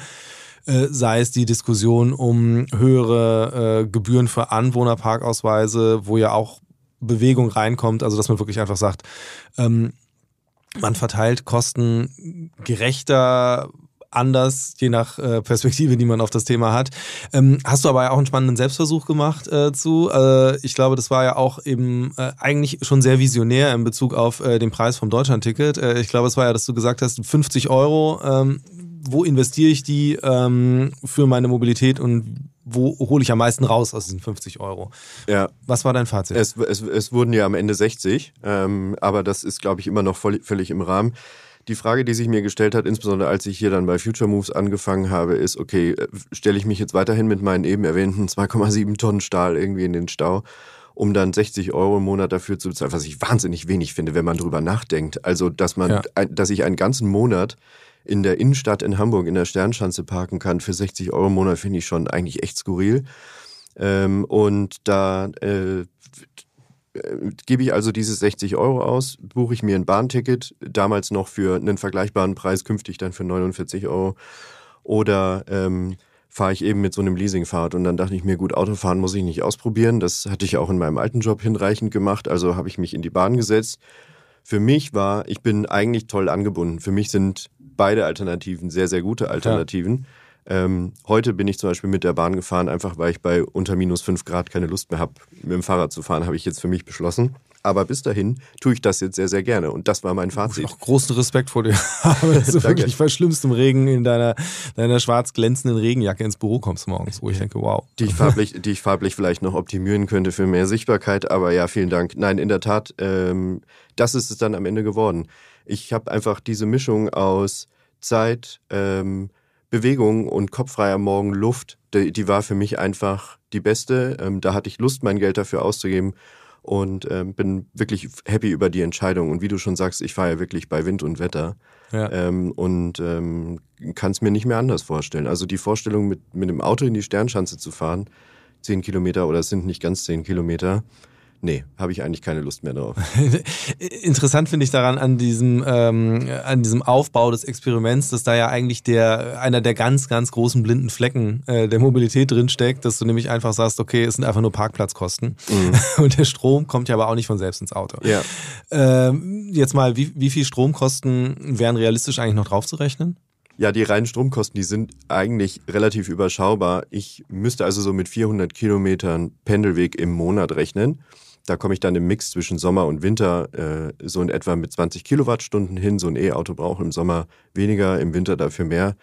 äh, sei es die Diskussion um höhere äh, Gebühren für Anwohnerparkausweise, wo ja auch Bewegung reinkommt, also dass man wirklich einfach sagt, ähm, man verteilt Kosten gerechter, anders, je nach äh, Perspektive, die man auf das Thema hat. Ähm, hast du aber ja auch einen spannenden Selbstversuch gemacht äh, zu. Äh, ich glaube, das war ja auch eben äh, eigentlich schon sehr visionär in Bezug auf äh, den Preis vom Deutschlandticket. Äh, ich glaube, es war ja, dass du gesagt hast, 50 Euro, ähm, wo investiere ich die ähm, für meine Mobilität und wo hole ich am meisten raus aus diesen 50 Euro? Ja. Was war dein Fazit? Es, es, es wurden ja am Ende 60, ähm, aber das ist, glaube ich, immer noch voll, völlig im Rahmen. Die Frage, die sich mir gestellt hat, insbesondere als ich hier dann bei Future Moves angefangen habe, ist, okay, äh, stelle ich mich jetzt weiterhin mit meinen eben erwähnten 2,7 Tonnen Stahl irgendwie in den Stau, um dann 60 Euro im Monat dafür zu bezahlen, was ich wahnsinnig wenig finde, wenn man drüber nachdenkt. Also, dass man, ja. dass ich einen ganzen Monat in der Innenstadt in Hamburg in der Sternschanze parken kann für 60 Euro im Monat, finde ich schon eigentlich echt skurril. Ähm, und da äh, gebe ich also diese 60 Euro aus, buche ich mir ein Bahnticket, damals noch für einen vergleichbaren Preis, künftig dann für 49 Euro. Oder ähm, fahre ich eben mit so einem Leasingfahrrad. Und dann dachte ich mir, gut, Autofahren muss ich nicht ausprobieren. Das hatte ich auch in meinem alten Job hinreichend gemacht. Also habe ich mich in die Bahn gesetzt. Für mich war, ich bin eigentlich toll angebunden. Für mich sind beide Alternativen sehr, sehr gute Alternativen. Ja. Ähm, heute bin ich zum Beispiel mit der Bahn gefahren, einfach weil ich bei unter minus 5 Grad keine Lust mehr habe, mit dem Fahrrad zu fahren, habe ich jetzt für mich beschlossen. Aber bis dahin tue ich das jetzt sehr, sehr gerne. Und das war mein Fazit. Ich auch großen Respekt vor dir [laughs] habe, dass du wirklich bei schlimmstem Regen in deiner, deiner schwarz glänzenden Regenjacke ins Büro kommst morgens, wo ich denke, wow. Die ich farblich, die ich farblich vielleicht noch optimieren könnte für mehr Sichtbarkeit. Aber ja, vielen Dank. Nein, in der Tat, ähm, das ist es dann am Ende geworden. Ich habe einfach diese Mischung aus Zeit, ähm, Bewegung und kopffreier Morgen Luft, die, die, war für mich einfach die beste. Ähm, da hatte ich Lust, mein Geld dafür auszugeben und ähm, bin wirklich happy über die Entscheidung. Und wie du schon sagst, ich fahre ja wirklich bei Wind und Wetter ja. ähm, und ähm, kann es mir nicht mehr anders vorstellen. Also die Vorstellung, mit, mit dem Auto in die Sternschanze zu fahren, zehn Kilometer oder es sind nicht ganz zehn Kilometer, Nee, habe ich eigentlich keine Lust mehr drauf. [laughs] Interessant finde ich daran an diesem, ähm, an diesem Aufbau des Experiments, dass da ja eigentlich der, einer der ganz, ganz großen blinden Flecken äh, der Mobilität drinsteckt, dass du nämlich einfach sagst, okay, es sind einfach nur Parkplatzkosten. Mhm. [laughs] Und der Strom kommt ja aber auch nicht von selbst ins Auto. Ja. Ähm, jetzt mal, wie, wie viel Stromkosten wären realistisch eigentlich noch draufzurechnen? Ja, die reinen Stromkosten, die sind eigentlich relativ überschaubar. Ich müsste also so mit 400 Kilometern Pendelweg im Monat rechnen. Da komme ich dann im Mix zwischen Sommer und Winter äh, so in etwa mit 20 Kilowattstunden hin. So ein E-Auto braucht im Sommer weniger, im Winter dafür mehr.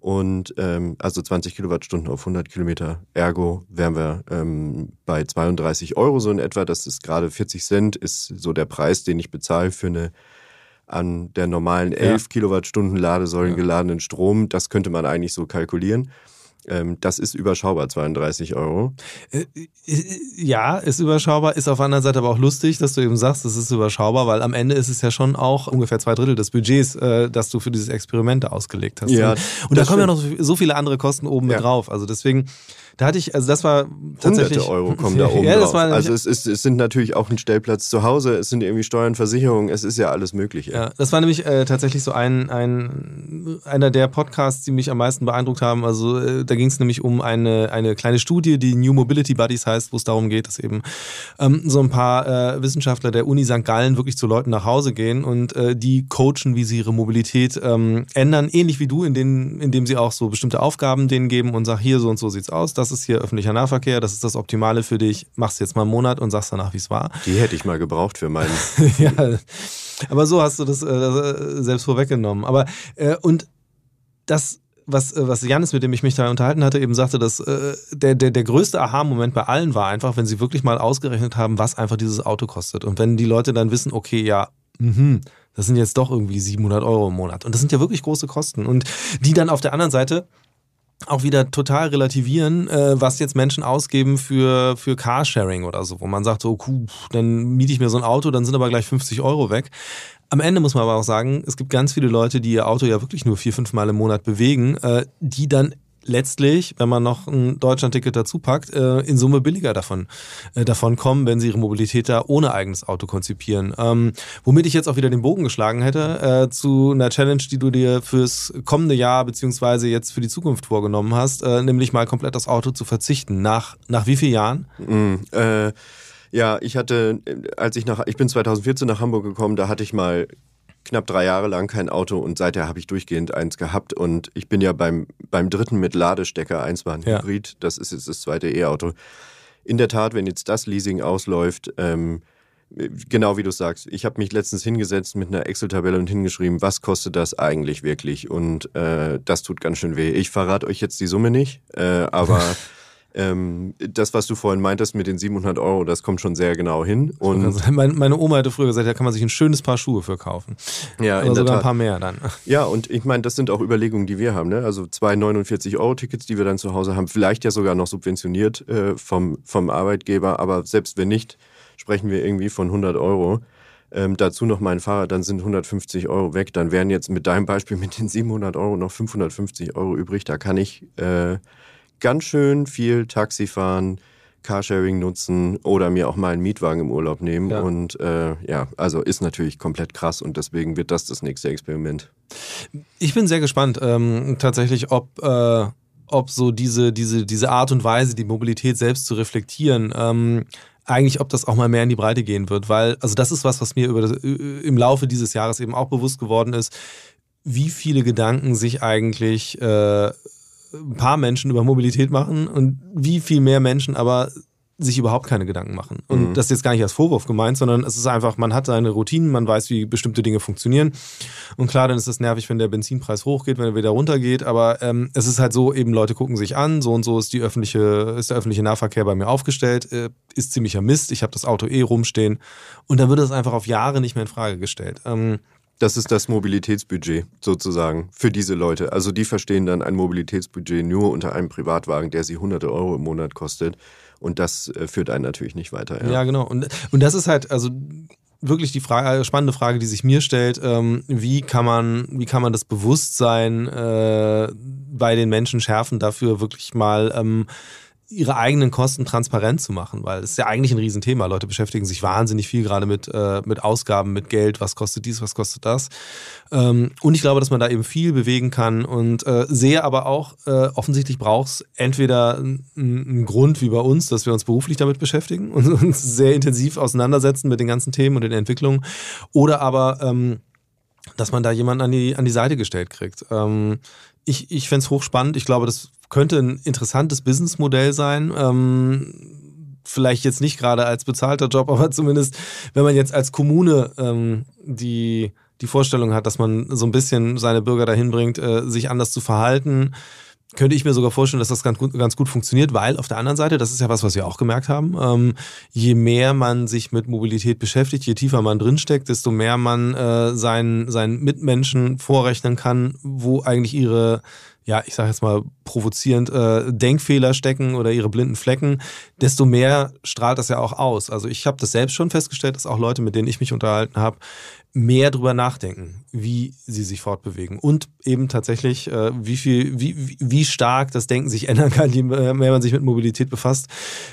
Und ähm, also 20 Kilowattstunden auf 100 Kilometer. Ergo wären wir ähm, bei 32 Euro so in etwa. Das ist gerade 40 Cent, ist so der Preis, den ich bezahle für eine an der normalen 11 ja. Kilowattstunden Ladesäulen ja. geladenen Strom. Das könnte man eigentlich so kalkulieren. Ähm, das ist überschaubar, 32 Euro. Äh, äh, ja, ist überschaubar, ist auf der anderen Seite aber auch lustig, dass du eben sagst, es ist überschaubar, weil am Ende ist es ja schon auch ungefähr zwei Drittel des Budgets, äh, das du für dieses Experiment ausgelegt hast. Ja, und da kommen ja noch so viele andere Kosten oben ja. mit drauf. Also deswegen, da hatte ich, also das war tatsächlich. Hunderte Euro kommen [laughs] da oben ja, drauf. also es, ist, es sind natürlich auch ein Stellplatz zu Hause, es sind irgendwie Steuern, Versicherungen, es ist ja alles Mögliche. Ja, das war nämlich äh, tatsächlich so ein, ein, einer der Podcasts, die mich am meisten beeindruckt haben. Also äh, da ging es nämlich um eine, eine kleine Studie, die New Mobility Buddies heißt, wo es darum geht, dass eben ähm, so ein paar äh, Wissenschaftler der Uni St. Gallen wirklich zu Leuten nach Hause gehen und äh, die coachen, wie sie ihre Mobilität ähm, ändern, ähnlich wie du, in denen, indem sie auch so bestimmte Aufgaben denen geben und sagen, hier so und so sieht's aus. Das das ist hier öffentlicher Nahverkehr, das ist das Optimale für dich, machst jetzt mal einen Monat und sagst danach, wie es war. Die hätte ich mal gebraucht für meinen. [laughs] ja. Aber so hast du das äh, selbst vorweggenommen. Aber äh, und das was, äh, was Janis, mit dem ich mich da unterhalten hatte, eben sagte, dass äh, der, der, der größte Aha-Moment bei allen war einfach, wenn sie wirklich mal ausgerechnet haben, was einfach dieses Auto kostet. Und wenn die Leute dann wissen, okay, ja, mh, das sind jetzt doch irgendwie 700 Euro im Monat. Und das sind ja wirklich große Kosten. Und die dann auf der anderen Seite auch wieder total relativieren, äh, was jetzt Menschen ausgeben für, für Carsharing oder so, wo man sagt, so, cool, dann miete ich mir so ein Auto, dann sind aber gleich 50 Euro weg. Am Ende muss man aber auch sagen, es gibt ganz viele Leute, die ihr Auto ja wirklich nur vier, fünf Mal im Monat bewegen, äh, die dann letztlich, wenn man noch ein Deutschlandticket dazu packt, äh, in Summe billiger davon, äh, davon kommen, wenn sie ihre Mobilität da ohne eigenes Auto konzipieren. Ähm, womit ich jetzt auch wieder den Bogen geschlagen hätte äh, zu einer Challenge, die du dir fürs kommende Jahr beziehungsweise jetzt für die Zukunft vorgenommen hast, äh, nämlich mal komplett das Auto zu verzichten. Nach, nach wie vielen Jahren? Mm, äh, ja, ich hatte, als ich nach, ich bin 2014 nach Hamburg gekommen, da hatte ich mal knapp drei Jahre lang kein Auto und seither habe ich durchgehend eins gehabt. Und ich bin ja beim, beim dritten mit Ladestecker, eins war ein ja. Hybrid, das ist jetzt das zweite E-Auto. In der Tat, wenn jetzt das Leasing ausläuft, ähm, genau wie du sagst, ich habe mich letztens hingesetzt mit einer Excel-Tabelle und hingeschrieben, was kostet das eigentlich wirklich? Und äh, das tut ganz schön weh. Ich verrate euch jetzt die Summe nicht, äh, aber [laughs] ähm, das, was du vorhin meintest mit den 700 Euro, das kommt schon sehr genau hin. Und meine Oma hatte früher gesagt, da kann man sich ein schönes Paar Schuhe für kaufen. Ja, Oder sogar Tat. ein paar mehr dann. Ja, und ich meine, das sind auch Überlegungen, die wir haben. Ne? Also zwei 49 Euro Tickets, die wir dann zu Hause haben, vielleicht ja sogar noch subventioniert äh, vom, vom Arbeitgeber, aber selbst wenn nicht, sprechen wir irgendwie von 100 Euro. Ähm, dazu noch mein Fahrrad, dann sind 150 Euro weg. Dann wären jetzt mit deinem Beispiel mit den 700 Euro noch 550 Euro übrig. Da kann ich äh, ganz schön viel Taxi fahren, Carsharing nutzen oder mir auch mal einen Mietwagen im Urlaub nehmen. Ja. Und äh, ja, also ist natürlich komplett krass und deswegen wird das das nächste Experiment. Ich bin sehr gespannt, ähm, tatsächlich, ob. Äh ob so diese, diese, diese Art und Weise, die Mobilität selbst zu reflektieren, ähm, eigentlich, ob das auch mal mehr in die Breite gehen wird, weil, also das ist was, was mir das, im Laufe dieses Jahres eben auch bewusst geworden ist, wie viele Gedanken sich eigentlich äh, ein paar Menschen über Mobilität machen und wie viel mehr Menschen aber sich überhaupt keine Gedanken machen. Und mhm. das ist jetzt gar nicht als Vorwurf gemeint, sondern es ist einfach, man hat seine Routinen, man weiß, wie bestimmte Dinge funktionieren. Und klar, dann ist es nervig, wenn der Benzinpreis hochgeht, wenn er wieder runtergeht. Aber ähm, es ist halt so, eben Leute gucken sich an, so und so ist die öffentliche, ist der öffentliche Nahverkehr bei mir aufgestellt, äh, ist ziemlicher Mist, ich habe das Auto eh rumstehen. Und dann wird es einfach auf Jahre nicht mehr in Frage gestellt. Ähm, das ist das Mobilitätsbudget sozusagen für diese Leute. Also die verstehen dann ein Mobilitätsbudget nur unter einem Privatwagen, der sie hunderte Euro im Monat kostet. Und das äh, führt einen natürlich nicht weiter. Ja, ja genau. Und, und das ist halt, also wirklich die Frage, äh, spannende Frage, die sich mir stellt, ähm, wie kann man, wie kann man das Bewusstsein äh, bei den Menschen schärfen, dafür wirklich mal ähm, ihre eigenen Kosten transparent zu machen, weil es ist ja eigentlich ein Riesenthema. Leute beschäftigen sich wahnsinnig viel gerade mit, äh, mit Ausgaben, mit Geld, was kostet dies, was kostet das. Ähm, und ich glaube, dass man da eben viel bewegen kann und äh, sehe aber auch, äh, offensichtlich braucht es entweder einen Grund wie bei uns, dass wir uns beruflich damit beschäftigen und [laughs] uns sehr intensiv auseinandersetzen mit den ganzen Themen und den Entwicklungen, oder aber ähm, dass man da jemanden an die, an die Seite gestellt kriegt. Ähm, ich ich fände es hochspannend. Ich glaube, das könnte ein interessantes Businessmodell sein. Ähm, vielleicht jetzt nicht gerade als bezahlter Job, [laughs] aber zumindest, wenn man jetzt als Kommune ähm, die, die Vorstellung hat, dass man so ein bisschen seine Bürger dahin bringt, äh, sich anders zu verhalten, könnte ich mir sogar vorstellen, dass das ganz gut, ganz gut funktioniert, weil auf der anderen Seite, das ist ja was, was wir auch gemerkt haben, ähm, je mehr man sich mit Mobilität beschäftigt, je tiefer man drinsteckt, desto mehr man äh, seinen, seinen Mitmenschen vorrechnen kann, wo eigentlich ihre ja, ich sage jetzt mal provozierend, äh, Denkfehler stecken oder ihre blinden Flecken, desto mehr strahlt das ja auch aus. Also ich habe das selbst schon festgestellt, dass auch Leute, mit denen ich mich unterhalten habe, mehr drüber nachdenken, wie sie sich fortbewegen und eben tatsächlich, äh, wie viel, wie, wie stark das Denken sich ändern kann, je mehr man sich mit Mobilität befasst,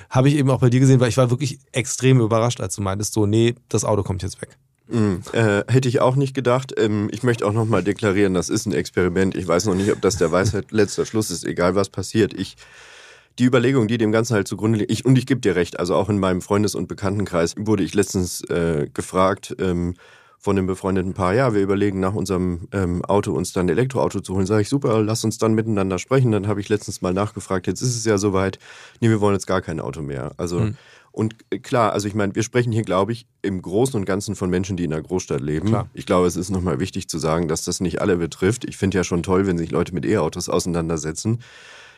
habe ich eben auch bei dir gesehen, weil ich war wirklich extrem überrascht, als du meintest, so, nee, das Auto kommt jetzt weg. Mhm. Äh, hätte ich auch nicht gedacht. Ähm, ich möchte auch nochmal deklarieren, das ist ein Experiment. Ich weiß noch nicht, ob das der Weisheit [laughs] letzter Schluss ist, egal was passiert. Ich, die Überlegung, die dem Ganzen halt zugrunde liegt, ich, und ich gebe dir recht, also auch in meinem Freundes- und Bekanntenkreis wurde ich letztens äh, gefragt ähm, von einem befreundeten Paar, ja, wir überlegen nach unserem ähm, Auto uns dann ein Elektroauto zu holen. Sage ich, super, lass uns dann miteinander sprechen. Dann habe ich letztens mal nachgefragt, jetzt ist es ja soweit, nee, wir wollen jetzt gar kein Auto mehr. Also mhm. Und äh, klar, also ich meine, wir sprechen hier, glaube ich, im Großen und Ganzen von Menschen, die in einer Großstadt leben. Klar. Ich glaube, es ist nochmal wichtig zu sagen, dass das nicht alle betrifft. Ich finde ja schon toll, wenn sich Leute mit E-Autos auseinandersetzen.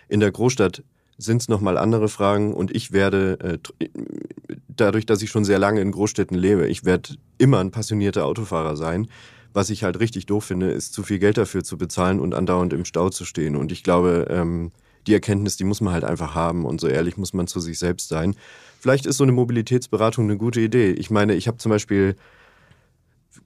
In der Großstadt sind es nochmal andere Fragen und ich werde, äh, dadurch, dass ich schon sehr lange in Großstädten lebe, ich werde immer ein passionierter Autofahrer sein. Was ich halt richtig doof finde, ist zu viel Geld dafür zu bezahlen und andauernd im Stau zu stehen. Und ich glaube, ähm, die Erkenntnis, die muss man halt einfach haben und so ehrlich muss man zu sich selbst sein. Vielleicht ist so eine Mobilitätsberatung eine gute Idee. Ich meine, ich habe zum Beispiel,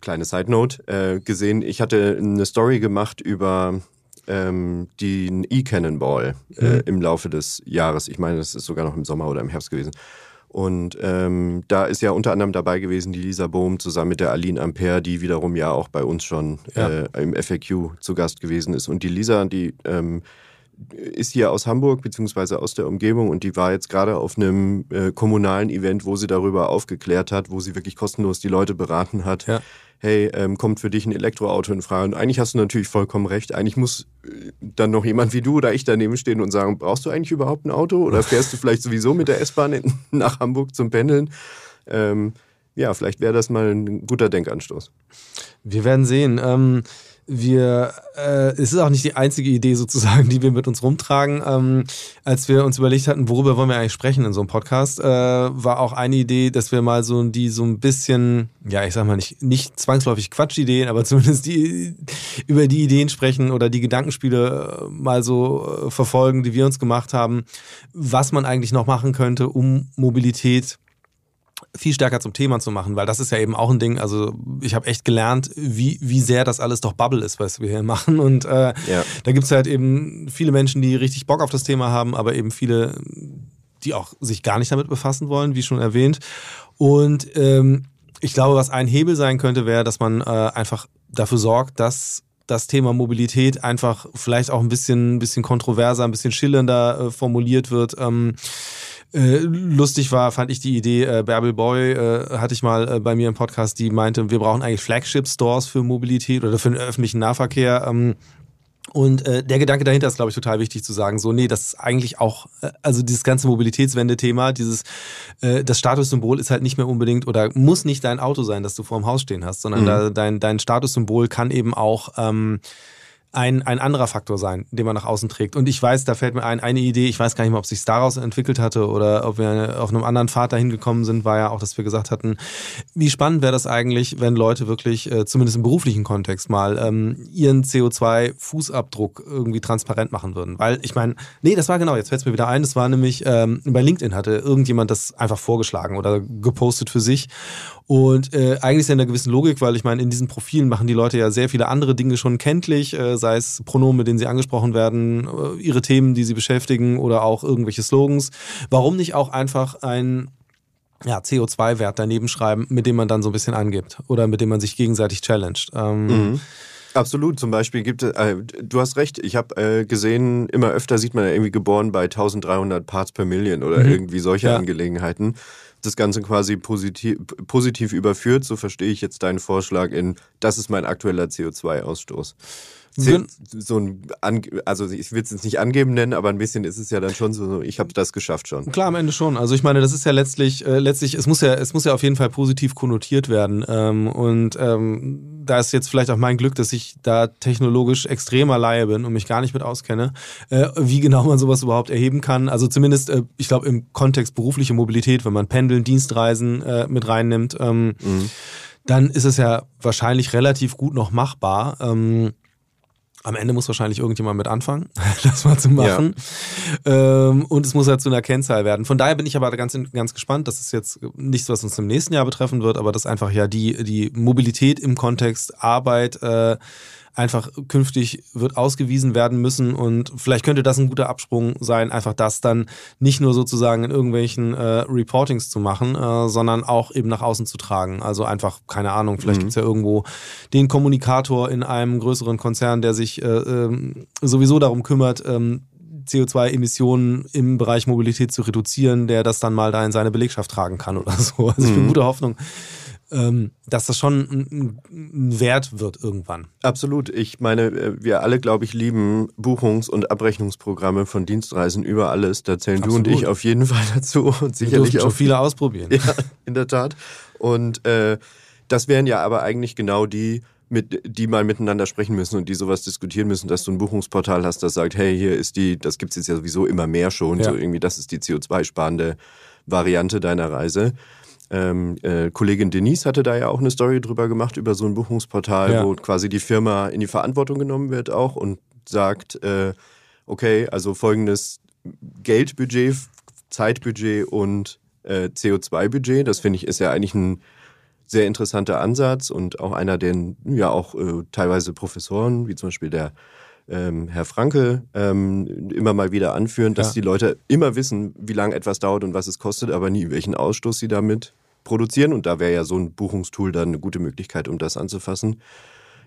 kleine Side Note, äh, gesehen, ich hatte eine Story gemacht über ähm, den E-Cannonball äh, mhm. im Laufe des Jahres. Ich meine, das ist sogar noch im Sommer oder im Herbst gewesen. Und ähm, da ist ja unter anderem dabei gewesen die Lisa Bohm zusammen mit der Aline Ampere, die wiederum ja auch bei uns schon ja. äh, im FAQ zu Gast gewesen ist. Und die Lisa, die ähm, ist hier aus Hamburg beziehungsweise aus der Umgebung und die war jetzt gerade auf einem äh, kommunalen Event, wo sie darüber aufgeklärt hat, wo sie wirklich kostenlos die Leute beraten hat. Ja. Hey, ähm, kommt für dich ein Elektroauto in Frage? Und eigentlich hast du natürlich vollkommen recht. Eigentlich muss äh, dann noch jemand wie du oder ich daneben stehen und sagen, brauchst du eigentlich überhaupt ein Auto? Oder fährst du [laughs] vielleicht sowieso mit der S-Bahn nach Hamburg zum Pendeln? Ähm, ja, vielleicht wäre das mal ein guter Denkanstoß. Wir werden sehen. Ähm wir, äh, es ist auch nicht die einzige Idee sozusagen, [laughs] die wir mit uns rumtragen. Ähm, als wir uns überlegt hatten, worüber wollen wir eigentlich sprechen in so einem Podcast, äh, war auch eine Idee, dass wir mal so die so ein bisschen, ja, ich sag mal nicht, nicht zwangsläufig Quatschideen, aber [laughs] zumindest die über die Ideen sprechen oder die Gedankenspiele äh, mal so äh, verfolgen, die wir uns gemacht haben, was man eigentlich noch machen könnte, um Mobilität viel stärker zum Thema zu machen, weil das ist ja eben auch ein Ding. Also ich habe echt gelernt, wie, wie sehr das alles doch Bubble ist, was wir hier machen. [laughs] Und äh, ja. da gibt's halt eben viele Menschen, die richtig Bock auf das Thema haben, aber eben viele, die auch sich gar nicht damit befassen wollen, wie schon erwähnt. Und ähm, ich glaube, was ein Hebel sein könnte, wäre, dass man äh, einfach dafür sorgt, dass das Thema Mobilität einfach vielleicht auch ein bisschen, bisschen kontroverser, ein bisschen schillernder äh, formuliert wird. Ähm, äh, lustig war, fand ich die Idee, äh, Bärbel Boy äh, hatte ich mal äh, bei mir im Podcast, die meinte, wir brauchen eigentlich Flagship-Stores für Mobilität oder für den öffentlichen Nahverkehr. Ähm, und äh, der Gedanke dahinter ist, glaube ich, total wichtig zu sagen. So, nee, das ist eigentlich auch, äh, also dieses ganze Mobilitätswende-Thema, dieses, äh, das Statussymbol ist halt nicht mehr unbedingt oder muss nicht dein Auto sein, das du vor dem Haus stehen hast, sondern mhm. da, dein, dein Statussymbol kann eben auch ähm, ein, ein anderer Faktor sein, den man nach außen trägt. Und ich weiß, da fällt mir ein, eine Idee, ich weiß gar nicht mehr, ob sich daraus entwickelt hatte oder ob wir auf einem anderen Pfad dahin gekommen sind, war ja auch, dass wir gesagt hatten, wie spannend wäre das eigentlich, wenn Leute wirklich, äh, zumindest im beruflichen Kontext mal, ähm, ihren CO2-Fußabdruck irgendwie transparent machen würden. Weil ich meine, nee, das war genau, jetzt fällt es mir wieder ein, das war nämlich, ähm, bei LinkedIn hatte irgendjemand das einfach vorgeschlagen oder gepostet für sich. Und äh, eigentlich ist ja eine gewisse Logik, weil ich meine, in diesen Profilen machen die Leute ja sehr viele andere Dinge schon kenntlich, äh, sei es Pronomen, mit denen sie angesprochen werden, äh, ihre Themen, die sie beschäftigen oder auch irgendwelche Slogans. Warum nicht auch einfach ein ja, CO2-Wert daneben schreiben, mit dem man dann so ein bisschen angibt oder mit dem man sich gegenseitig challenged? Ähm, mhm. Absolut. Zum Beispiel gibt es, äh, du hast recht, ich habe äh, gesehen, immer öfter sieht man ja irgendwie geboren bei 1300 Parts per Million oder mhm. irgendwie solche ja. Angelegenheiten das Ganze quasi positiv, positiv überführt, so verstehe ich jetzt deinen Vorschlag in, das ist mein aktueller CO2-Ausstoß so ein, also ich will es jetzt nicht angeben nennen, aber ein bisschen ist es ja dann schon so, ich habe das geschafft schon. Klar, am Ende schon. Also ich meine, das ist ja letztlich, äh, letztlich, es muss ja, es muss ja auf jeden Fall positiv konnotiert werden. Ähm, und ähm, da ist jetzt vielleicht auch mein Glück, dass ich da technologisch extremer Laie bin und mich gar nicht mit auskenne, äh, wie genau man sowas überhaupt erheben kann. Also zumindest, äh, ich glaube, im Kontext berufliche Mobilität, wenn man Pendeln, Dienstreisen äh, mit reinnimmt, ähm, mhm. dann ist es ja wahrscheinlich relativ gut noch machbar. Ähm, am Ende muss wahrscheinlich irgendjemand mit anfangen, [laughs] das mal zu machen. Ja. Ähm, und es muss halt zu einer Kennzahl werden. Von daher bin ich aber ganz, ganz gespannt. Das ist jetzt nichts, was uns im nächsten Jahr betreffen wird, aber das einfach ja die, die Mobilität im Kontext Arbeit äh, einfach künftig wird ausgewiesen werden müssen und vielleicht könnte das ein guter Absprung sein, einfach das dann nicht nur sozusagen in irgendwelchen äh, Reportings zu machen, äh, sondern auch eben nach außen zu tragen. Also einfach, keine Ahnung, vielleicht mhm. gibt es ja irgendwo den Kommunikator in einem größeren Konzern, der sich äh, ähm, sowieso darum kümmert, ähm, CO2-Emissionen im Bereich Mobilität zu reduzieren, der das dann mal da in seine Belegschaft tragen kann oder so. Also ich bin mhm. guter Hoffnung, dass das schon ein, Wert wird irgendwann. Absolut. Ich meine, äh, wir alle, glaube ich, lieben Buchungs- und Abrechnungsprogramme von Dienstreisen über alles. Da zählen Absolut. du und ich auf jeden Fall [laughs] dazu und sicherlich auch viele ausprobieren. [laughs] Ja, in der Tat. Und äh, das wären ja aber eigentlich genau die, mit, die mal miteinander sprechen müssen und die sowas diskutieren müssen, dass du ein Buchungsportal hast, das sagt, hey, hier ist die, das gibt es jetzt ja sowieso immer mehr schon, ja. so irgendwie, das ist die CO2-sparende Variante deiner Reise. Ähm, äh, Kollegin Denise hatte da ja auch eine Story drüber gemacht, über so ein Buchungsportal, ja. wo quasi die Firma in die Verantwortung genommen wird auch und sagt, äh, okay, also folgendes Geldbudget, Zeitbudget und äh, CO2-Budget, das finde ich ist ja eigentlich ein sehr interessanter Ansatz und auch einer, den ja auch äh, teilweise Professoren, wie zum Beispiel der ähm, Herr Franke, ähm, immer mal wieder anführen, dass ja. die Leute immer wissen, wie lange etwas dauert und was es kostet, aber nie welchen Ausstoß sie damit produzieren. Und da wäre ja so ein Buchungstool dann eine gute Möglichkeit, um das anzufassen.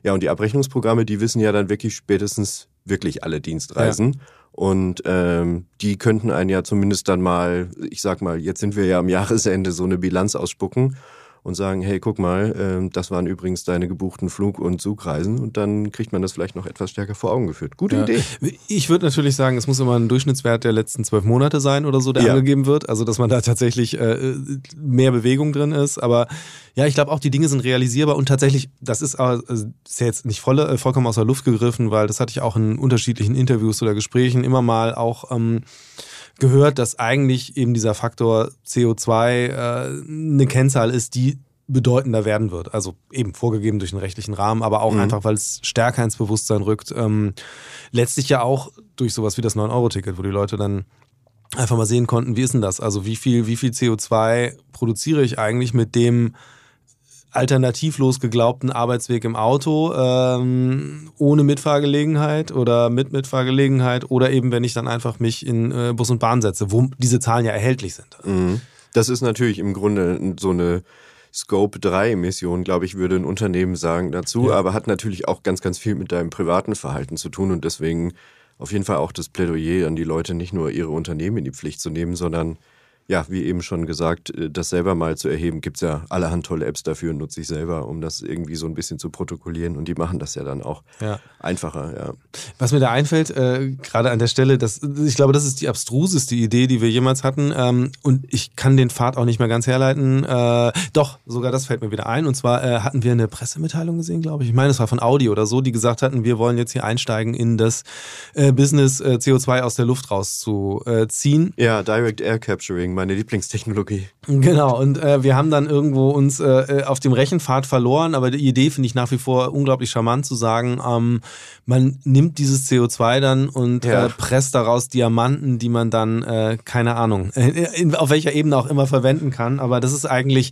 Ja, und die Abrechnungsprogramme, die wissen ja dann wirklich spätestens wirklich alle Dienstreisen. Ja. Und ähm, die könnten einen ja zumindest dann mal, ich sag mal, jetzt sind wir ja am Jahresende, so eine Bilanz ausspucken und sagen, hey, guck mal, äh, das waren übrigens deine gebuchten Flug- und Zugreisen und dann kriegt man das vielleicht noch etwas stärker vor Augen geführt. Gute ja. Idee. Ich würde natürlich sagen, es muss immer ein Durchschnittswert der letzten zwölf Monate sein oder so, der ja. angegeben wird. Also, dass man da tatsächlich äh, mehr Bewegung drin ist. Aber ja, ich glaube auch, die Dinge sind realisierbar und tatsächlich, das ist, äh, ist ja jetzt nicht voll, äh, vollkommen aus der Luft gegriffen, weil das hatte ich auch in unterschiedlichen Interviews oder Gesprächen immer mal auch ähm, gehört, dass eigentlich eben dieser Faktor CO2 äh, eine Kennzahl ist, die bedeutender werden wird. Also eben vorgegeben durch den rechtlichen Rahmen, aber auch mhm. einfach, weil es stärker ins Bewusstsein rückt. Ähm, letztlich ja auch durch sowas wie das 9-Euro-Ticket, wo die Leute dann einfach mal sehen konnten, wie ist denn das? Also wie viel, wie viel CO2 produziere ich eigentlich mit dem alternativlos geglaubten Arbeitsweg im Auto, ähm, ohne Mitfahrgelegenheit oder mit Mitfahrgelegenheit oder eben, wenn ich dann einfach mich in äh, Bus und Bahn setze, wo diese Zahlen ja erhältlich sind. Mhm. Das ist natürlich im Grunde so eine Scope 3 Emissionen, glaube ich, würde ein Unternehmen sagen dazu, ja. aber hat natürlich auch ganz, ganz viel mit deinem privaten Verhalten zu tun und deswegen auf jeden Fall auch das Plädoyer an die Leute, nicht nur ihre Unternehmen in die Pflicht zu nehmen, sondern ja, wie eben schon gesagt, äh, das selber mal zu erheben, gibt es ja allerhand tolle Apps dafür, nutze ich selber, um das irgendwie so ein bisschen zu protokollieren und die machen das ja dann auch ja. einfacher, ja. Was mir da einfällt, äh, gerade an der Stelle, das, ich glaube, das ist die abstruseste Idee, die wir jemals hatten ähm, und ich kann den Pfad auch nicht mehr ganz herleiten. Äh, doch, sogar das fällt mir wieder ein und zwar äh, hatten wir eine Pressemitteilung gesehen, glaube ich. Ich meine, es war von Audi oder so, die gesagt hatten, wir wollen jetzt hier einsteigen in das äh, Business äh, CO2 aus der Luft rauszuziehen. Ja, Direct Air Capturing meine Lieblingstechnologie. Genau, und äh, wir haben dann irgendwo uns äh, äh, auf dem Rechenpfad verloren, aber die Idee finde ich nach wie vor unglaublich charmant zu sagen, ähm, man nimmt dieses CO2 dann und ja. äh, presst daraus Diamanten, die man dann, äh, keine Ahnung, [laughs] in, auf welcher Ebene auch immer verwenden kann, aber das ist eigentlich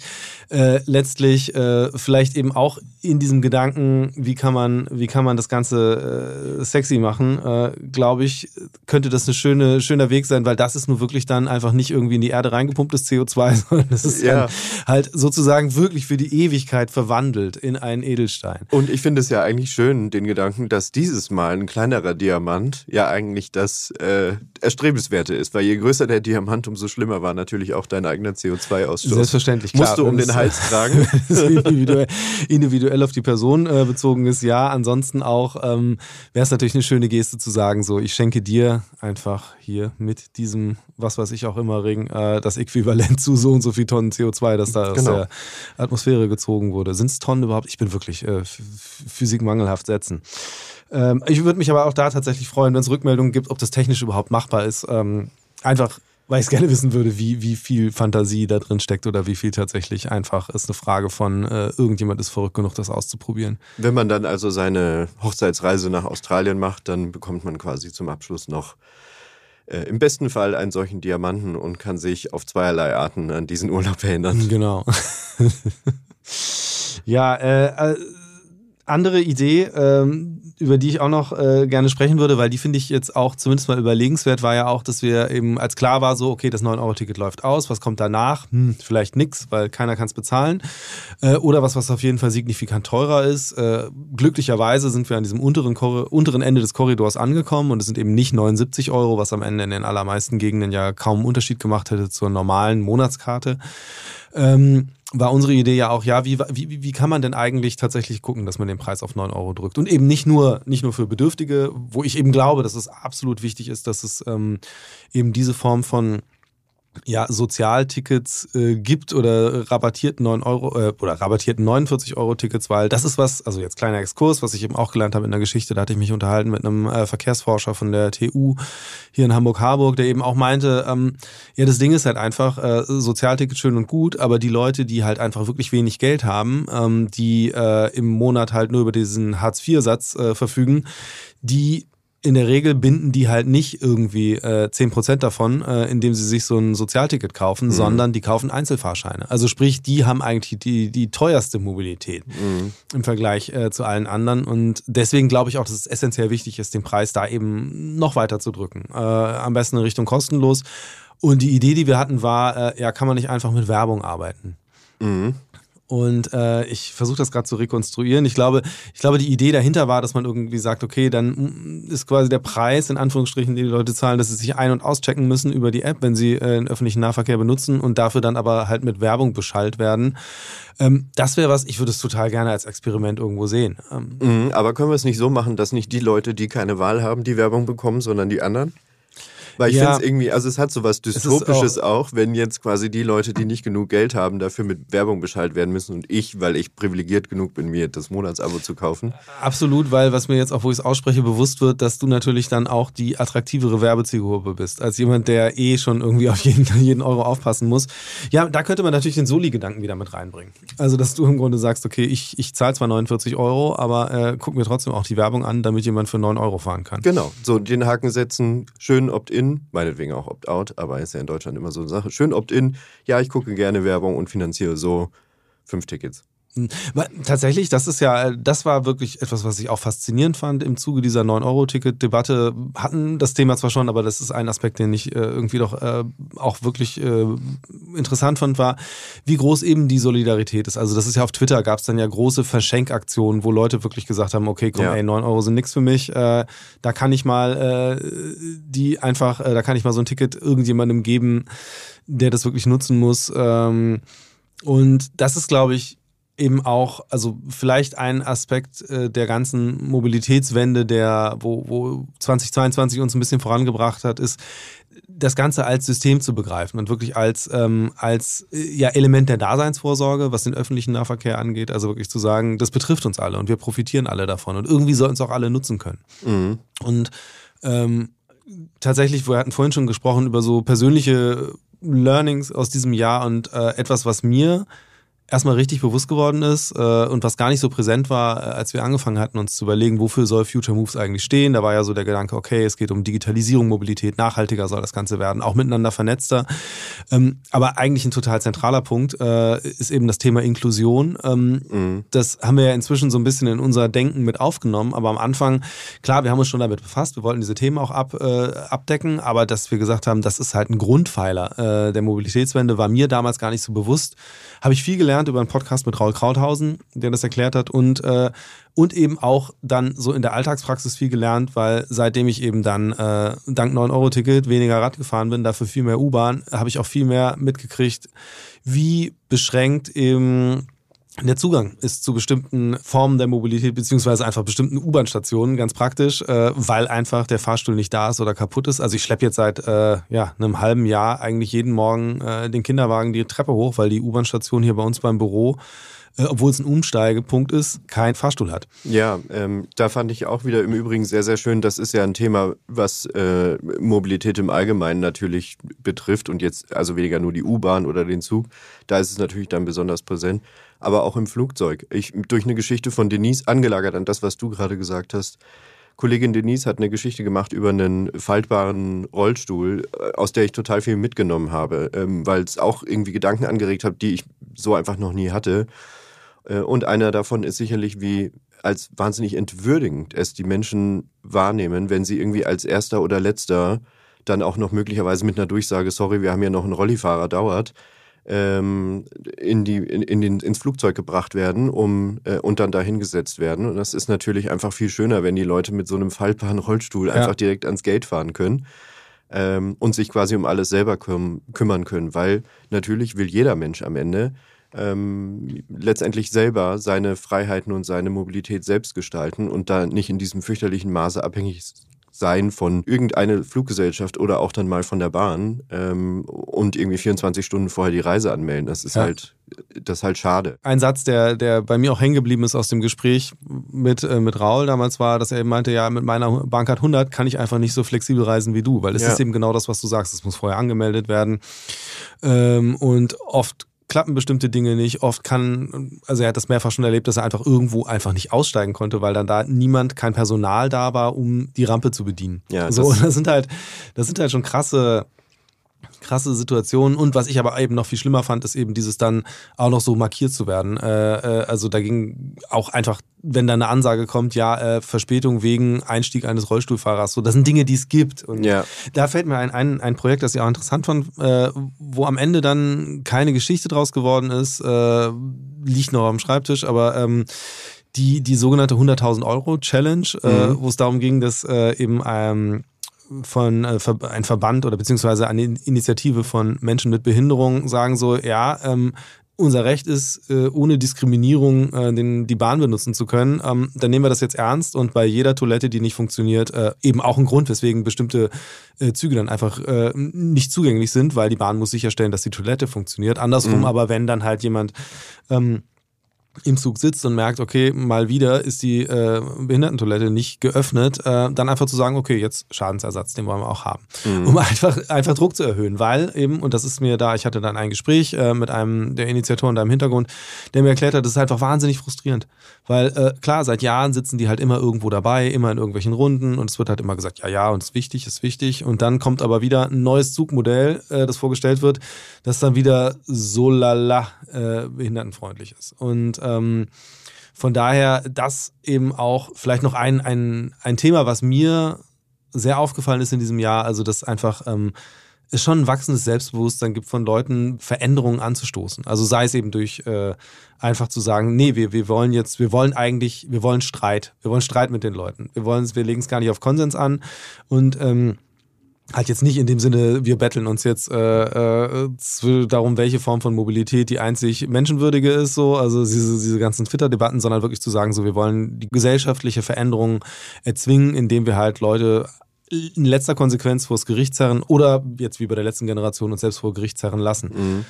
äh, letztlich äh, vielleicht eben auch in diesem Gedanken, wie kann man, wie kann man das Ganze äh, sexy machen, äh, glaube ich, könnte das ein schöne, schöner Weg sein, weil das ist nur wirklich dann einfach nicht irgendwie in die Erde reingepumptes CO2, [laughs] sondern das ist ja. halt sozusagen wirklich für die Ewigkeit verwandelt in einen Edelstein. Und ich finde es ja eigentlich schön, den Gedanken, dass dieses Mal ein kleinerer Diamant ja eigentlich das äh, Erstrebenswerte ist, weil je größer der Diamant, umso schlimmer war natürlich auch dein eigener CO2-Ausstoß. Selbstverständlich, klar. Musst du um den Hals [laughs] tragen. individuell, individuell, auf die Person äh, bezogen ist, ja. Ansonsten auch ähm, wäre es natürlich eine schöne Geste zu sagen, so, ich schenke dir einfach hier mit diesem, was weiß ich auch immer, Ring, äh, das Äquivalent zu so und so viel Tonnen CO2, das da genau. aus der Atmosphäre gezogen wurde. Sind es Tonnen überhaupt? Ich bin wirklich äh, physikmangelhaft setzen. Ähm, ich würde mich aber auch da tatsächlich freuen, wenn es Rückmeldungen gibt, ob das technisch überhaupt machbar ist. Ähm, einfach weil ich es [laughs] gerne wissen würde, wie, wie viel Fantasie da drin steckt oder wie viel tatsächlich einfach ist eine Frage von, äh, irgendjemand ist verrückt genug, das auszuprobieren. Wenn man dann also seine Hochzeitsreise nach Australien macht, dann bekommt man quasi zum Abschluss noch äh, im besten Fall einen solchen Diamanten und kann sich auf zweierlei Arten an diesen Urlaub erinnern. Genau. [laughs] ja, äh, äh andere Idee, ähm, über die ich auch noch äh, gerne sprechen würde, weil die finde ich jetzt auch zumindest mal überlegenswert, war ja auch, dass wir eben, als klar war, so, okay, das 9-Euro-Ticket läuft aus, was kommt danach? Hm, vielleicht nix, weil keiner kann es bezahlen. Äh, oder was, was auf jeden Fall signifikant teurer ist. Äh, glücklicherweise sind wir an diesem unteren, unteren Ende des Korridors angekommen und es sind eben nicht 79 Euro, was am Ende in den allermeisten Gegenden ja kaum einen Unterschied gemacht hätte zur normalen Monatskarte. Ähm, war unsere Idee ja auch, ja, wie, wie, wie kann man denn eigentlich tatsächlich gucken, dass man den Preis auf 9 Euro drückt? Und eben nicht nur, nicht nur für Bedürftige, wo ich eben glaube, dass es absolut wichtig ist, dass es ähm, eben diese Form von ja, Sozialtickets äh, gibt oder rabattierten 9 Euro äh, oder rabattierten 49 Euro Tickets, weil das ist was, also jetzt kleiner Exkurs, was ich eben auch gelernt habe in der Geschichte, da hatte ich mich unterhalten mit einem äh, Verkehrsforscher von der TU hier in Hamburg-Harburg, der eben auch meinte, ähm, ja, das Ding ist halt einfach, äh, Sozialticket schön und gut, aber die Leute, die halt einfach wirklich wenig Geld haben, ähm, die äh, im Monat halt nur über diesen Hartz-IV-Satz äh, verfügen, die in der Regel binden die halt nicht irgendwie äh, 10% davon, äh, indem sie sich so ein Sozialticket kaufen, mhm. sondern die kaufen Einzelfahrscheine. Also sprich, die haben eigentlich die, die teuerste Mobilität mhm. im Vergleich äh, zu allen anderen. Und deswegen glaube ich auch, dass es essentiell wichtig ist, den Preis da eben noch weiter zu drücken. Äh, am besten in Richtung kostenlos. Und die Idee, die wir hatten, war, äh, ja, kann man nicht einfach mit Werbung arbeiten? Mhm. Und äh, ich versuche das gerade zu rekonstruieren. Ich glaube, ich glaube, die Idee dahinter war, dass man irgendwie sagt, okay, dann mm, ist quasi der Preis, in Anführungsstrichen, den die Leute zahlen, dass sie sich ein- und auschecken müssen über die App, wenn sie äh, den öffentlichen Nahverkehr benutzen und dafür dann aber halt mit Werbung beschallt werden. Ähm, das wäre was, ich würde es total gerne als Experiment irgendwo sehen. Ähm, mhm, aber können wir es nicht so machen, dass nicht die Leute, die keine Wahl haben, die Werbung bekommen, sondern die anderen? Weil ich ja. finde es irgendwie, also es hat so was Dystopisches auch, auch, wenn jetzt quasi die Leute, die nicht genug Geld haben, dafür mit Werbung Bescheid werden müssen und ich, weil ich privilegiert genug bin, mir das Monatsabo zu kaufen. Absolut, weil was mir jetzt auch, wo ich es ausspreche, bewusst wird, dass du natürlich dann auch die attraktivere Werbezielgruppe bist, als jemand, der eh schon irgendwie auf jeden, [laughs] jeden Euro aufpassen muss. Ja, da könnte man natürlich den Soli-Gedanken wieder mit reinbringen. Also, dass du im Grunde sagst, okay, ich, ich zahle zwar 49 Euro, aber äh, guck mir trotzdem auch die Werbung an, damit jemand für 9 Euro fahren kann. Genau, so den Haken setzen, schön Opt-in Opt-in, meinetwegen auch Opt-out, aber ist ja in Deutschland immer so eine Sache. Schön Opt-in, ja, ich gucke gerne Werbung und finanziere so fünf Tickets. Tatsächlich, das ist ja, das war wirklich etwas, was ich auch faszinierend fand im Zuge dieser 9-Euro-Ticket-Debatte. Hatten das Thema zwar schon, aber das ist ein Aspekt, den ich äh, irgendwie doch äh, auch wirklich äh, interessant fand, war, wie groß eben die Solidarität ist. Also das ist ja auf Twitter, gab es dann ja große Verschenkaktionen, wo Leute wirklich gesagt haben, okay, komm, ja. ey, 9 Euro sind nichts für mich. Da kann ich mal die einfach, da kann ich mal so ein Ticket irgendjemandem geben, der das wirklich nutzen muss. Ähm, und das ist, glaube ich, eben auch, also vielleicht ein Aspekt äh, der ganzen Mobilitätswende, der, wo, wo 2022 uns ein bisschen vorangebracht hat, ist, das Ganze als System zu begreifen und wirklich als, ähm, als äh, ja, Element der Daseinsvorsorge, was den öffentlichen Nahverkehr angeht. Also wirklich zu sagen, das betrifft uns alle und wir profitieren alle davon und irgendwie sollten es auch alle nutzen können. Mhm. Und ähm, tatsächlich, wir hatten vorhin schon gesprochen über so persönliche Learnings aus diesem Jahr und äh, etwas, was mir erstmal richtig bewusst geworden ist äh, und was gar nicht so präsent war, äh, als wir angefangen hatten, uns zu überlegen, wofür soll Future Moves eigentlich stehen. Da war ja so der Gedanke, okay, es geht um Digitalisierung, Mobilität, nachhaltiger soll das Ganze werden, auch miteinander vernetzter. Ähm, aber eigentlich ein total zentraler Punkt äh, ist eben das Thema Inklusion. Ähm, mhm. Das haben wir ja inzwischen so ein bisschen in unser Denken mit aufgenommen, aber am Anfang, klar, wir haben uns schon damit befasst, wir wollten diese Themen auch ab, äh, abdecken, aber dass wir gesagt haben, das ist halt ein Grundpfeiler äh, der Mobilitätswende, war mir damals gar nicht so bewusst. Habe ich viel gelernt gelernt über einen Podcast mit Raul Krauthausen, der das erklärt hat und, äh, und eben auch dann so in der Alltagspraxis viel gelernt, weil seitdem ich eben dann äh, dank 9-Euro-Ticket weniger Rad gefahren bin, dafür viel mehr U-Bahn, habe ich auch viel mehr mitgekriegt, wie beschränkt eben der Zugang ist zu bestimmten Formen der Mobilität, beziehungsweise einfach bestimmten U-Bahn-Stationen, ganz praktisch, äh, weil einfach der Fahrstuhl nicht da ist oder kaputt ist. Also ich schleppe jetzt seit äh, ja, einem halben Jahr eigentlich jeden Morgen äh, den Kinderwagen die Treppe hoch, weil die U-Bahn-Station hier bei uns beim Büro äh, obwohl es ein Umsteigepunkt ist, kein Fahrstuhl hat. Ja, ähm, da fand ich auch wieder im Übrigen sehr, sehr schön. Das ist ja ein Thema, was äh, Mobilität im Allgemeinen natürlich betrifft und jetzt also weniger nur die U-Bahn oder den Zug. Da ist es natürlich dann besonders präsent. Aber auch im Flugzeug. Ich, durch eine Geschichte von Denise, angelagert an das, was du gerade gesagt hast, Kollegin Denise hat eine Geschichte gemacht über einen faltbaren Rollstuhl, äh, aus der ich total viel mitgenommen habe, ähm, weil es auch irgendwie Gedanken angeregt hat, die ich so einfach noch nie hatte. Äh, und einer davon ist sicherlich, wie als wahnsinnig entwürdigend es die Menschen wahrnehmen, wenn sie irgendwie als erster oder letzter dann auch noch möglicherweise mit einer Durchsage, sorry, wir haben ja noch einen Rollifahrer, dauert, ähm, in die, in, in den, ins Flugzeug gebracht werden um, äh, und dann dahingesetzt werden. Und das ist natürlich einfach viel schöner, wenn die Leute mit so einem faltbaren Rollstuhl ja. einfach direkt ans Gate fahren können. ähm, und sich quasi um alles selber küm kümmern können, weil natürlich will jeder Mensch am Ende ähm, letztendlich selber seine Freiheiten und seine Mobilität selbst gestalten und da nicht in diesem fürchterlichen Maße abhängig sein von irgendeiner Fluggesellschaft oder auch dann mal von der Bahn ähm, und irgendwie 24 Stunden vorher die Reise anmelden. Das ist ja. halt das ist halt schade. Ein Satz, der, der bei mir auch hängen geblieben ist aus dem Gespräch mit, äh, mit Raul damals war, dass er eben meinte, ja, mit meiner Bankcard 100 kann ich einfach nicht so flexibel reisen wie du, weil es ja. ist eben genau das, was du sagst. Es muss vorher angemeldet werden. Ähm, und oft klappen bestimmte Dinge nicht. Oft kann, also er hat das mehrfach schon erlebt, dass er einfach irgendwo einfach nicht aussteigen konnte, weil dann da niemand, kein Personal da war, um die Rampe zu bedienen. Ja, so, das, [laughs] das sind halt, das sind halt schon krasse, krasse Situationen. Und was ich aber eben noch viel schlimmer fand, ist eben dieses dann auch noch so markiert zu werden. Äh, äh, also da ging auch einfach, wenn da eine Ansage kommt, ja, äh, Verspätung wegen Einstieg eines Rollstuhlfahrers. So, das sind Dinge, die es gibt. Und ja. da fällt mir ein, ein, ein Projekt, das ich auch interessant fand, äh, wo am Ende dann keine Geschichte draus geworden ist, äh, liegt noch am Schreibtisch, aber ähm, die, die sogenannte 100.000 Euro Challenge, äh, mhm. wo es darum ging, dass eben ähm, von äh, ein Verband oder beziehungsweise eine Initiative von Menschen mit Behinderung sagen so, ja, ähm, unser Recht ist, äh, ohne Diskriminierung äh, den, die Bahn benutzen zu können, ähm, dann nehmen wir das jetzt ernst und bei jeder Toilette, die nicht funktioniert, äh, eben auch ein Grund, weswegen bestimmte äh, Züge dann einfach äh, nicht zugänglich sind, weil die Bahn muss sicherstellen, dass die Toilette funktioniert. Andersrum mhm. aber, wenn dann halt jemand ähm, im Zug sitzt und merkt, okay, mal wieder ist die äh, Behindertentoilette nicht geöffnet, äh, dann einfach zu sagen, okay, jetzt Schadensersatz, den wollen wir auch haben. Mhm. Um einfach, einfach Druck zu erhöhen, weil eben, und das ist mir da, ich hatte dann ein Gespräch äh, mit einem der Initiatoren da im Hintergrund, der mir erklärt hat, das ist einfach wahnsinnig frustrierend. Weil äh, klar, seit Jahren sitzen die halt immer irgendwo dabei, immer in irgendwelchen Runden und es wird halt immer gesagt, ja, ja, und es ist wichtig, ist wichtig. Und dann kommt aber wieder ein neues Zugmodell, äh, das vorgestellt wird, das dann wieder so lala äh, behindertenfreundlich ist. Und ähm, von daher, das eben auch vielleicht noch ein, ein, ein Thema, was mir sehr aufgefallen ist in diesem Jahr, also dass einfach ähm, es schon ein wachsendes Selbstbewusstsein gibt von Leuten, Veränderungen anzustoßen. Also sei es eben durch äh, einfach zu sagen, nee, wir, wir wollen jetzt, wir wollen eigentlich, wir wollen Streit. Wir wollen Streit mit den Leuten. Wir wollen wir legen es gar nicht auf Konsens an und ähm, halt jetzt nicht in dem Sinne, wir betteln uns jetzt äh, äh, darum, welche Form von Mobilität die einzig menschenwürdige ist, so, also diese, diese ganzen Twitter-Debatten, sondern wirklich zu sagen, so, wir wollen die gesellschaftliche Veränderung erzwingen, indem wir halt Leute in letzter Konsequenz vor das Gericht zerren oder jetzt wie bei der letzten Generation uns selbst vor Gericht zerren lassen. Mhm.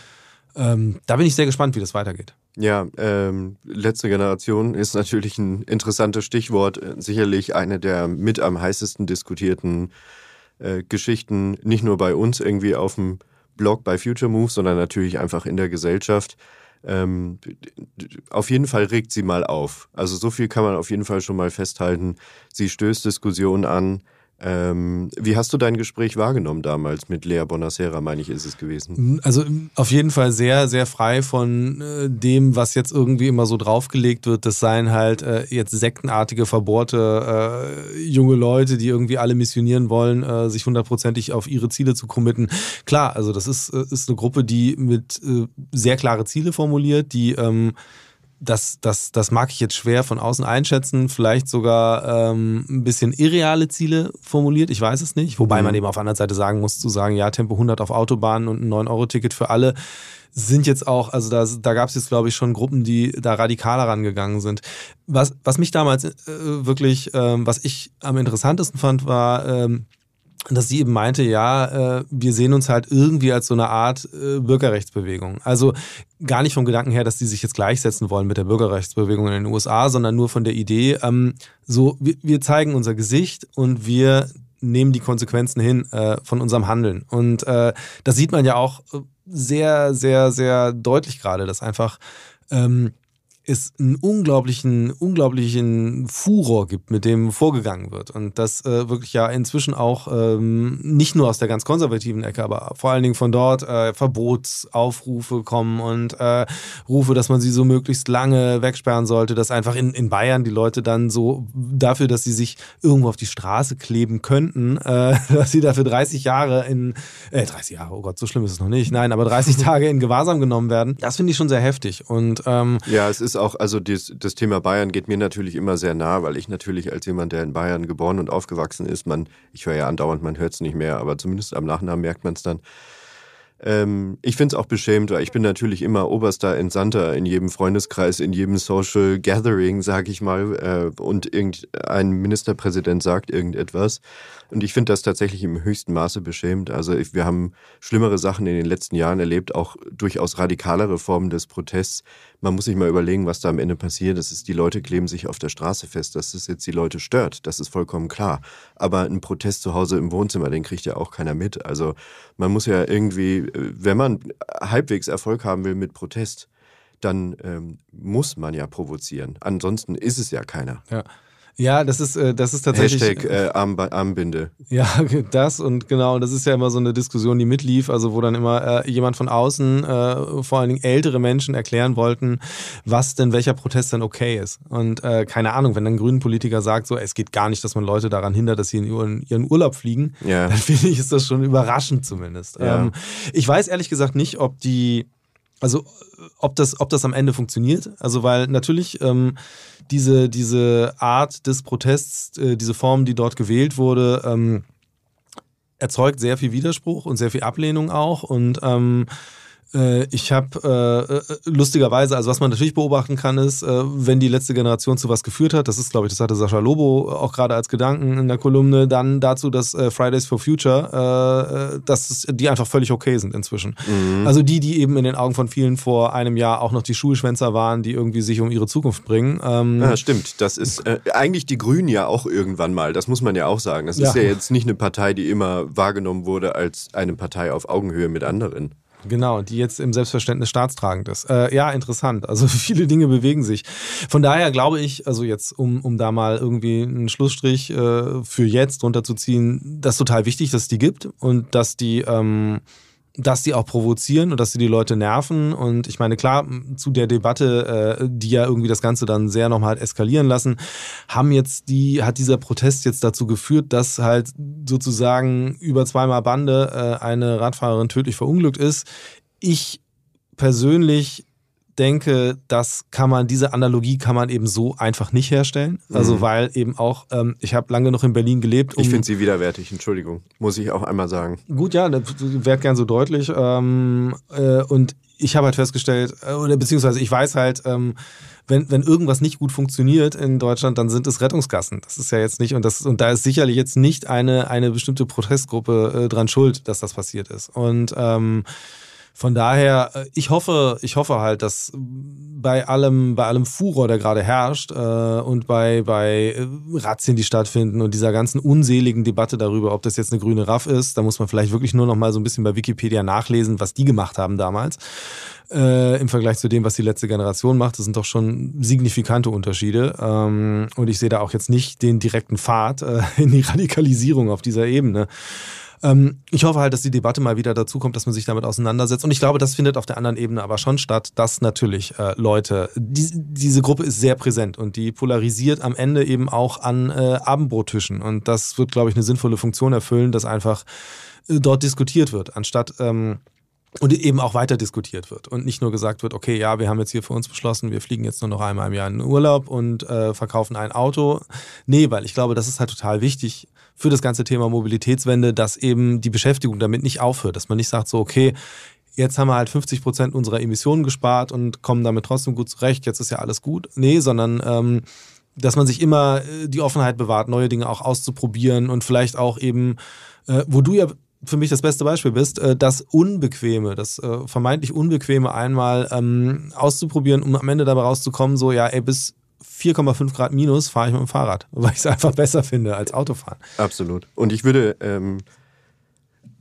Ähm, da bin ich sehr gespannt, wie das weitergeht. Ja, ähm, letzte Generation ist natürlich ein interessantes Stichwort, sicherlich eine der mit am heißesten diskutierten äh, Geschichten, nicht nur bei uns irgendwie auf dem Blog bei Future Move, sondern natürlich einfach in der Gesellschaft. Ähm, auf jeden Fall regt sie mal auf. Also so viel kann man auf jeden Fall schon mal festhalten. Sie stößt Diskussionen an. Ähm, wie hast du dein Gespräch wahrgenommen damals mit Lea Bonacera, meine ich, ist es gewesen? Also auf jeden Fall sehr, sehr frei von äh, dem, was jetzt irgendwie immer so draufgelegt wird. Das seien halt äh, jetzt sektenartige, verbohrte äh, junge Leute, die irgendwie alle missionieren wollen, äh, sich hundertprozentig auf ihre Ziele zu committen. Klar, also das ist, äh, ist eine Gruppe, die mit äh, sehr klare Ziele formuliert, die ähm, das, das, das mag ich jetzt schwer von außen einschätzen, vielleicht sogar ähm, ein bisschen irreale Ziele formuliert, ich weiß es nicht. Wobei mhm. man eben auf der anderen Seite sagen muss, zu sagen, ja, Tempo 100 auf Autobahnen und ein 9-Euro-Ticket für alle sind jetzt auch, also da, da gab es jetzt, glaube ich, schon Gruppen, die da radikaler rangegangen sind. Was, was mich damals äh, wirklich, ähm, was ich am interessantesten fand, war, ähm, dass sie eben meinte, ja, äh, wir sehen uns halt irgendwie als so eine Art äh, Bürgerrechtsbewegung. Also gar nicht vom Gedanken her, dass die sich jetzt gleichsetzen wollen mit der Bürgerrechtsbewegung in den USA, sondern nur von der Idee, ähm, so, wir, wir zeigen unser Gesicht und wir nehmen die Konsequenzen hin äh, von unserem Handeln. Und äh, das sieht man ja auch sehr, sehr, sehr deutlich gerade, dass einfach ähm, es einen unglaublichen, unglaublichen Furor gibt, mit dem vorgegangen wird. Und das äh, wirklich ja inzwischen auch ähm, nicht nur aus der ganz konservativen Ecke, aber vor allen Dingen von dort äh, Verbotsaufrufe kommen und äh, Rufe, dass man sie so möglichst lange wegsperren sollte, dass einfach in, in Bayern die Leute dann so dafür, dass sie sich irgendwo auf die Straße kleben könnten, äh, [laughs] dass sie dafür 30 Jahre in, äh, 30 Jahre, oh Gott, so schlimm ist es noch nicht, nein, aber 30 [laughs] Tage in Gewahrsam genommen werden. Das finde ich schon sehr heftig. Und ähm, ja, es ist auch, also das, das, Thema Bayern geht mir natürlich immer sehr nah, weil ich natürlich als jemand, der in Bayern geboren und aufgewachsen ist, man, ich höre ja andauernd, man hört es nicht mehr, aber zumindest am Nachnamen merkt man es dann, ähm, ich finde es auch beschämt, weil ich bin natürlich immer oberster Entsandter in jedem Freundeskreis, in jedem Social Gathering, sag ich mal, äh, und irgendein Ministerpräsident sagt irgendetwas. Und ich finde das tatsächlich im höchsten Maße beschämt. Also ich, wir haben schlimmere Sachen in den letzten Jahren erlebt, auch durchaus radikalere Formen des Protests. Man muss sich mal überlegen, was da am Ende passiert. Das ist, die Leute kleben sich auf der Straße fest. Dass das jetzt die Leute stört, das ist vollkommen klar. Aber ein Protest zu Hause im Wohnzimmer, den kriegt ja auch keiner mit. Also man muss ja irgendwie, wenn man halbwegs Erfolg haben will mit Protest, dann ähm, muss man ja provozieren. Ansonsten ist es ja keiner. Ja. Ja, das ist, äh, das ist tatsächlich. Hashtag äh, Arm, Armbinde. Ja, [laughs] das und genau, das ist ja immer so eine Diskussion, die mitlief, also wo dann immer äh, jemand von außen, äh, vor allen Dingen ältere Menschen, erklären wollten, was denn welcher Protest denn okay ist. Und äh, keine Ahnung, wenn ein grünen Politiker sagt, so, es geht gar nicht, dass man Leute daran hindert, dass sie in ihren, ihren Urlaub fliegen, ja. dann [laughs] finde ich, ist das schon überraschend zumindest. Ja. Ähm, ich weiß ehrlich gesagt nicht, ob die also ob das, ob das am Ende funktioniert. Also weil natürlich ähm, diese, diese Art des Protests, äh, diese Form, die dort gewählt wurde, ähm, erzeugt sehr viel Widerspruch und sehr viel Ablehnung auch. Und ähm, äh, ich habe äh, äh, lustigerweise, also was man natürlich beobachten kann, ist, äh, wenn die letzte Generation zu was geführt hat, das ist, glaube ich, das hatte Sascha Lobo auch gerade als Gedanken in der Kolumne, dann dazu, dass äh, Fridays for Future, äh, dass die einfach völlig okay sind inzwischen. Mhm. Also die, die eben in den Augen von vielen vor einem Jahr auch noch die Schulschwänzer waren, die irgendwie sich um ihre Zukunft bringen. Ähm, ja, stimmt. Das ist eigentlich die Grünen ja auch irgendwann mal, das muss man ja auch sagen. Das ist ja jetzt nicht eine Partei, die immer wahrgenommen wurde als eine Partei auf Augenhöhe mit anderen. Genau, die jetzt im Selbstverständnis staatstragend ist. Äh, ja, interessant. Also [laughs] viele Dinge bewegen sich. Von daher glaube ich, also jetzt, um, um da mal irgendwie einen Schlussstrich äh, für jetzt runterzuziehen, das ist total wichtig, dass es die gibt und dass die ähm, dass die auch provozieren und dass sie die Leute nerven. Und ich meine, klar, zu der Debatte, äh, die ja irgendwie das Ganze dann sehr nochmal eskalieren lassen, haben jetzt die, hat dieser Protest jetzt dazu geführt, dass halt sozusagen über zweimal Bande äh, eine Radfahrerin tödlich verunglückt ist. Ich persönlich denke, das kann man, diese Analogie kann man eben so einfach nicht herstellen. Also mhm. weil eben auch, ähm, ich habe lange noch in Berlin gelebt. Um ich finde sie widerwärtig, Entschuldigung, muss ich auch einmal sagen. Gut, ja, das wäre gern so deutlich. Ähm, äh, und ich habe halt festgestellt, äh, oder beziehungsweise ich weiß halt, ähm, wenn, wenn irgendwas nicht gut funktioniert in Deutschland, dann sind es Rettungsgassen. Das ist ja jetzt nicht, und, das, und da ist sicherlich jetzt nicht eine, eine bestimmte Protestgruppe äh, dran schuld, dass das passiert ist. Und ähm, von daher, äh, ich hoffe, ich hoffe halt, dass bei allem, bei allem Furor, der gerade herrscht, äh, und bei, bei äh, Razzien, die stattfinden und dieser ganzen unseligen Debatte darüber, ob das jetzt eine grüne Raff ist, da muss man vielleicht wirklich nur noch mal so ein bisschen bei Wikipedia nachlesen, was die gemacht haben damals. Äh, Im Vergleich zu dem, was die letzte Generation macht, das sind doch schon signifikante Unterschiede. Ähm, und ich sehe da auch jetzt nicht den direkten Pfad äh, in die Radikalisierung auf dieser Ebene. Ähm, ich hoffe halt, dass die Debatte mal wieder dazu kommt, dass man sich damit auseinandersetzt. Und ich glaube, das findet auf der anderen Ebene aber schon statt, dass natürlich äh, Leute, die, diese Gruppe ist sehr präsent und die polarisiert am Ende eben auch an äh, Abendbrottischen. Und das wird, glaube ich, eine sinnvolle Funktion erfüllen, dass einfach äh, dort diskutiert wird, anstatt ähm, und eben auch weiter diskutiert wird und nicht nur gesagt wird, okay, ja, wir haben jetzt hier für uns beschlossen, wir fliegen jetzt nur noch einmal im Jahr in den Urlaub und äh, verkaufen ein Auto. Nee, weil ich glaube, das ist halt total wichtig, für das ganze Thema Mobilitätswende, dass eben die Beschäftigung damit nicht aufhört, dass man nicht sagt so, okay, jetzt haben wir halt 50 Prozent unserer Emissionen gespart und kommen damit trotzdem gut zurecht, jetzt ist ja alles gut. Nee, sondern ähm, dass man sich immer äh, die Offenheit bewahrt, neue Dinge auch auszuprobieren und vielleicht auch eben, äh, wo du ja für mich das beste Beispiel bist, äh, das Unbequeme, das äh, vermeintlich Unbequeme einmal ähm, auszuprobieren, um am Ende dabei rauszukommen, so ja, ey, bis 4,5 Grad minus fahre ich mit dem Fahrrad, [laughs] weil ich es einfach besser finde als Autofahren. Absolut. Und ich würde ähm,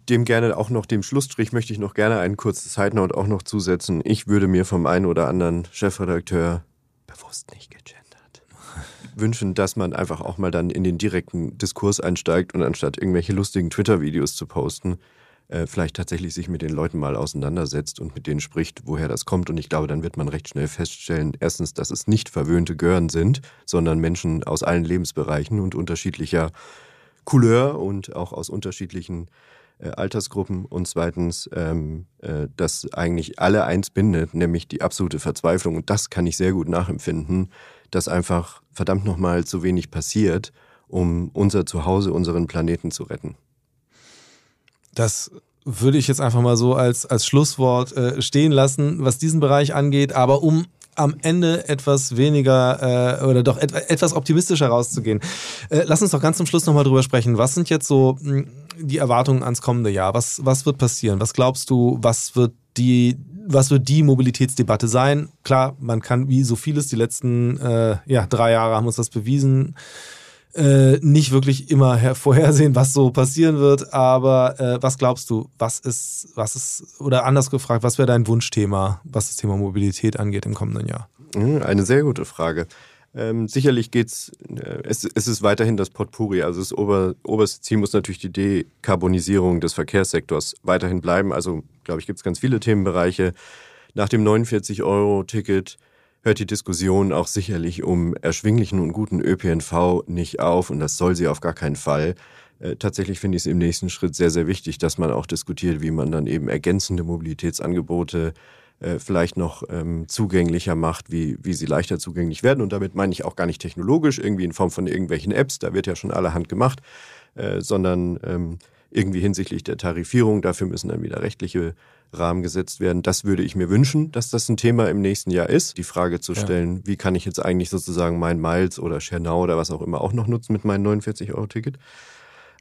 dem gerne auch noch, dem Schlussstrich möchte ich noch gerne einen kurzen Side-Note auch noch zusetzen. Ich würde mir vom einen oder anderen Chefredakteur bewusst nicht gegendert [laughs] wünschen, dass man einfach auch mal dann in den direkten Diskurs einsteigt und anstatt irgendwelche lustigen Twitter-Videos zu posten, äh, vielleicht tatsächlich sich mit den Leuten mal auseinandersetzt und mit denen spricht, woher das kommt. Und ich glaube, dann wird man recht schnell feststellen, erstens, dass es nicht verwöhnte Gören sind, sondern Menschen aus allen Lebensbereichen und unterschiedlicher Couleur und auch aus unterschiedlichen äh, Altersgruppen und zweitens, ähm, äh, dass eigentlich alle eins bindet, nämlich die absolute Verzweiflung. Und das kann ich sehr gut nachempfinden, dass einfach verdammt nochmal zu wenig passiert, um unser Zuhause, unseren Planeten zu retten. Das würde ich jetzt einfach mal so als, als Schlusswort äh, stehen lassen, was diesen Bereich angeht. Aber um am Ende etwas weniger äh, oder doch et etwas optimistischer rauszugehen. Äh, lass uns doch ganz zum Schluss nochmal drüber sprechen. Was sind jetzt so mh, hm, die Erwartungen ans kommende Jahr? Was, was wird passieren? Was glaubst du, was wird die, was wird die Mobilitätsdebatte sein? Klar, man kann wie so vieles, die letzten äh, ja, drei Jahre haben uns das bewiesen, äh, nicht wirklich immer vorhersehen, was so passieren wird. Aber äh, was glaubst du, was ist, was ist, oder anders gefragt, was wäre dein Wunschthema, was das Thema Mobilität angeht im kommenden Jahr? Hm, eine sehr gute Frage. Ähm, sicherlich geht's, äh, es, es ist weiterhin das Potpourri. Also das Ober, oberste Ziel muss natürlich die Dekarbonisierung des Verkehrssektors weiterhin bleiben. Also, glaube ich, gibt es ganz viele Themenbereiche. Nach dem 49-Euro-Ticket hört die Diskussion auch sicherlich um erschwinglichen und guten ÖPNV nicht auf und das soll sie auf gar keinen Fall. Äh, tatsächlich finde ich es im nächsten Schritt sehr, sehr wichtig, dass man auch diskutiert, wie man dann eben ergänzende Mobilitätsangebote äh, vielleicht noch ähm, zugänglicher macht, wie, wie sie leichter zugänglich werden. Und damit meine ich auch gar nicht technologisch, irgendwie in Form von irgendwelchen Apps, da wird ja schon allerhand gemacht, äh, sondern ähm, irgendwie hinsichtlich der Tarifierung. Dafür müssen dann wieder rechtliche Rahmen gesetzt werden. Das würde ich mir wünschen, dass das ein Thema im nächsten Jahr ist. Die Frage zu stellen, ja. wie kann ich jetzt eigentlich sozusagen mein Miles oder Schernau oder was auch immer auch noch nutzen mit meinem 49-Euro-Ticket.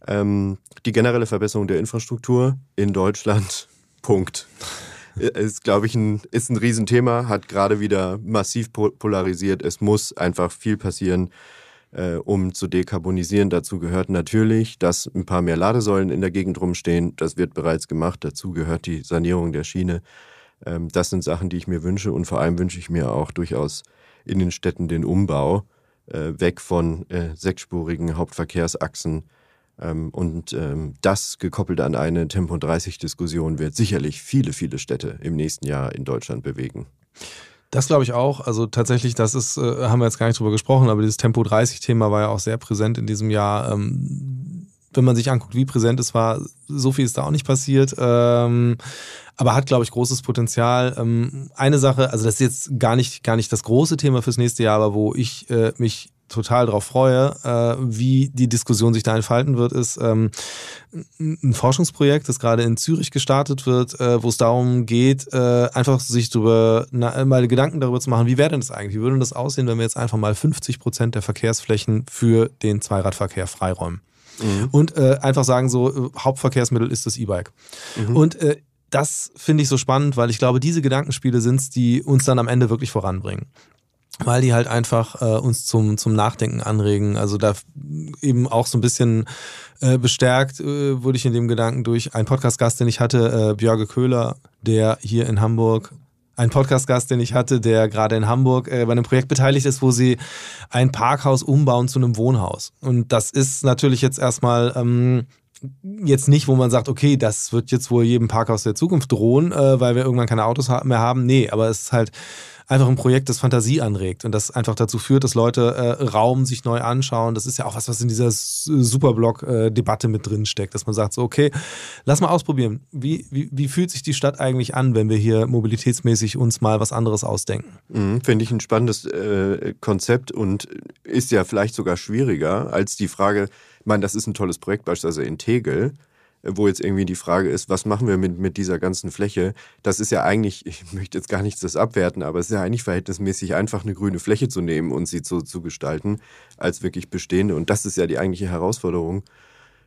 Ähm, die generelle Verbesserung der Infrastruktur in Deutschland, [laughs] Punkt. Ist, glaube ich, ein, ist ein Riesenthema, hat gerade wieder massiv polarisiert. Es muss einfach viel passieren äh, um zu dekarbonisieren. Dazu gehört natürlich, dass ein paar mehr Ladesäulen in der Gegend rumstehen. Das wird bereits gemacht. Dazu gehört die Sanierung der Schiene. Ähm, das sind Sachen, die ich mir wünsche. Und vor allem wünsche ich mir auch durchaus in den Städten den Umbau äh, weg von äh, sechsspurigen Hauptverkehrsachsen. Ähm, und ähm, das gekoppelt an eine Tempo 30-Diskussion wird sicherlich viele, viele Städte im nächsten Jahr in Deutschland bewegen. Das glaube ich auch. Also tatsächlich, das ist, äh, haben wir jetzt gar nicht drüber gesprochen, aber dieses Tempo 30-Thema war ja auch sehr präsent in diesem Jahr. Ähm, wenn man sich anguckt, wie präsent es war, so viel ist da auch nicht passiert. Ähm, aber hat, glaube ich, großes Potenzial. Ähm, eine Sache, also das ist jetzt gar nicht, gar nicht das große Thema fürs nächste Jahr, aber wo ich äh, mich total darauf freue, äh, wie die Diskussion sich da entfalten wird, ist ähm, ein Forschungsprojekt, das gerade in Zürich gestartet wird, äh, wo es darum geht, äh, einfach sich darüber na, mal Gedanken darüber zu machen, wie wäre denn das eigentlich? Wie würde das aussehen, wenn wir jetzt einfach mal 50 Prozent der Verkehrsflächen für den Zweiradverkehr freiräumen? Mhm. Und äh, einfach sagen, so Hauptverkehrsmittel ist das E-Bike. Mhm. Und äh, das finde ich so spannend, weil ich glaube, diese Gedankenspiele sind es, die uns dann am Ende wirklich voranbringen weil die halt einfach äh, uns zum, zum Nachdenken anregen. Also da eben auch so ein bisschen äh, bestärkt äh, wurde ich in dem Gedanken durch einen Podcast-Gast, den ich hatte, äh, Björge Köhler, der hier in Hamburg ein Podcast-Gast, den ich hatte, der gerade in Hamburg äh, bei einem Projekt beteiligt ist, wo sie ein Parkhaus umbauen zu einem Wohnhaus. Und das ist natürlich jetzt erstmal ähm, jetzt nicht, wo man sagt, okay, das wird jetzt wohl jedem Parkhaus der Zukunft drohen, äh, weil wir irgendwann keine Autos mehr haben. Nee, aber es ist halt einfach ein Projekt, das Fantasie anregt und das einfach dazu führt, dass Leute äh, Raum sich neu anschauen. Das ist ja auch was, was in dieser Superblock-Debatte mit drin steckt, dass man sagt, so, okay, lass mal ausprobieren. Wie, wie, wie fühlt sich die Stadt eigentlich an, wenn wir hier mobilitätsmäßig uns mal was anderes ausdenken? Mhm, Finde ich ein spannendes äh, Konzept und ist ja vielleicht sogar schwieriger als die Frage, ich meine, das ist ein tolles Projekt, beispielsweise in Tegel wo jetzt irgendwie die Frage ist, was machen wir mit, mit dieser ganzen Fläche? Das ist ja eigentlich, ich [laughs] möchte jetzt gar nichts das abwerten, aber es ist ja eigentlich verhältnismäßig einfach, eine grüne Fläche zu nehmen und sie so zu gestalten, als wirklich bestehende. Und das ist ja die eigentliche Herausforderung,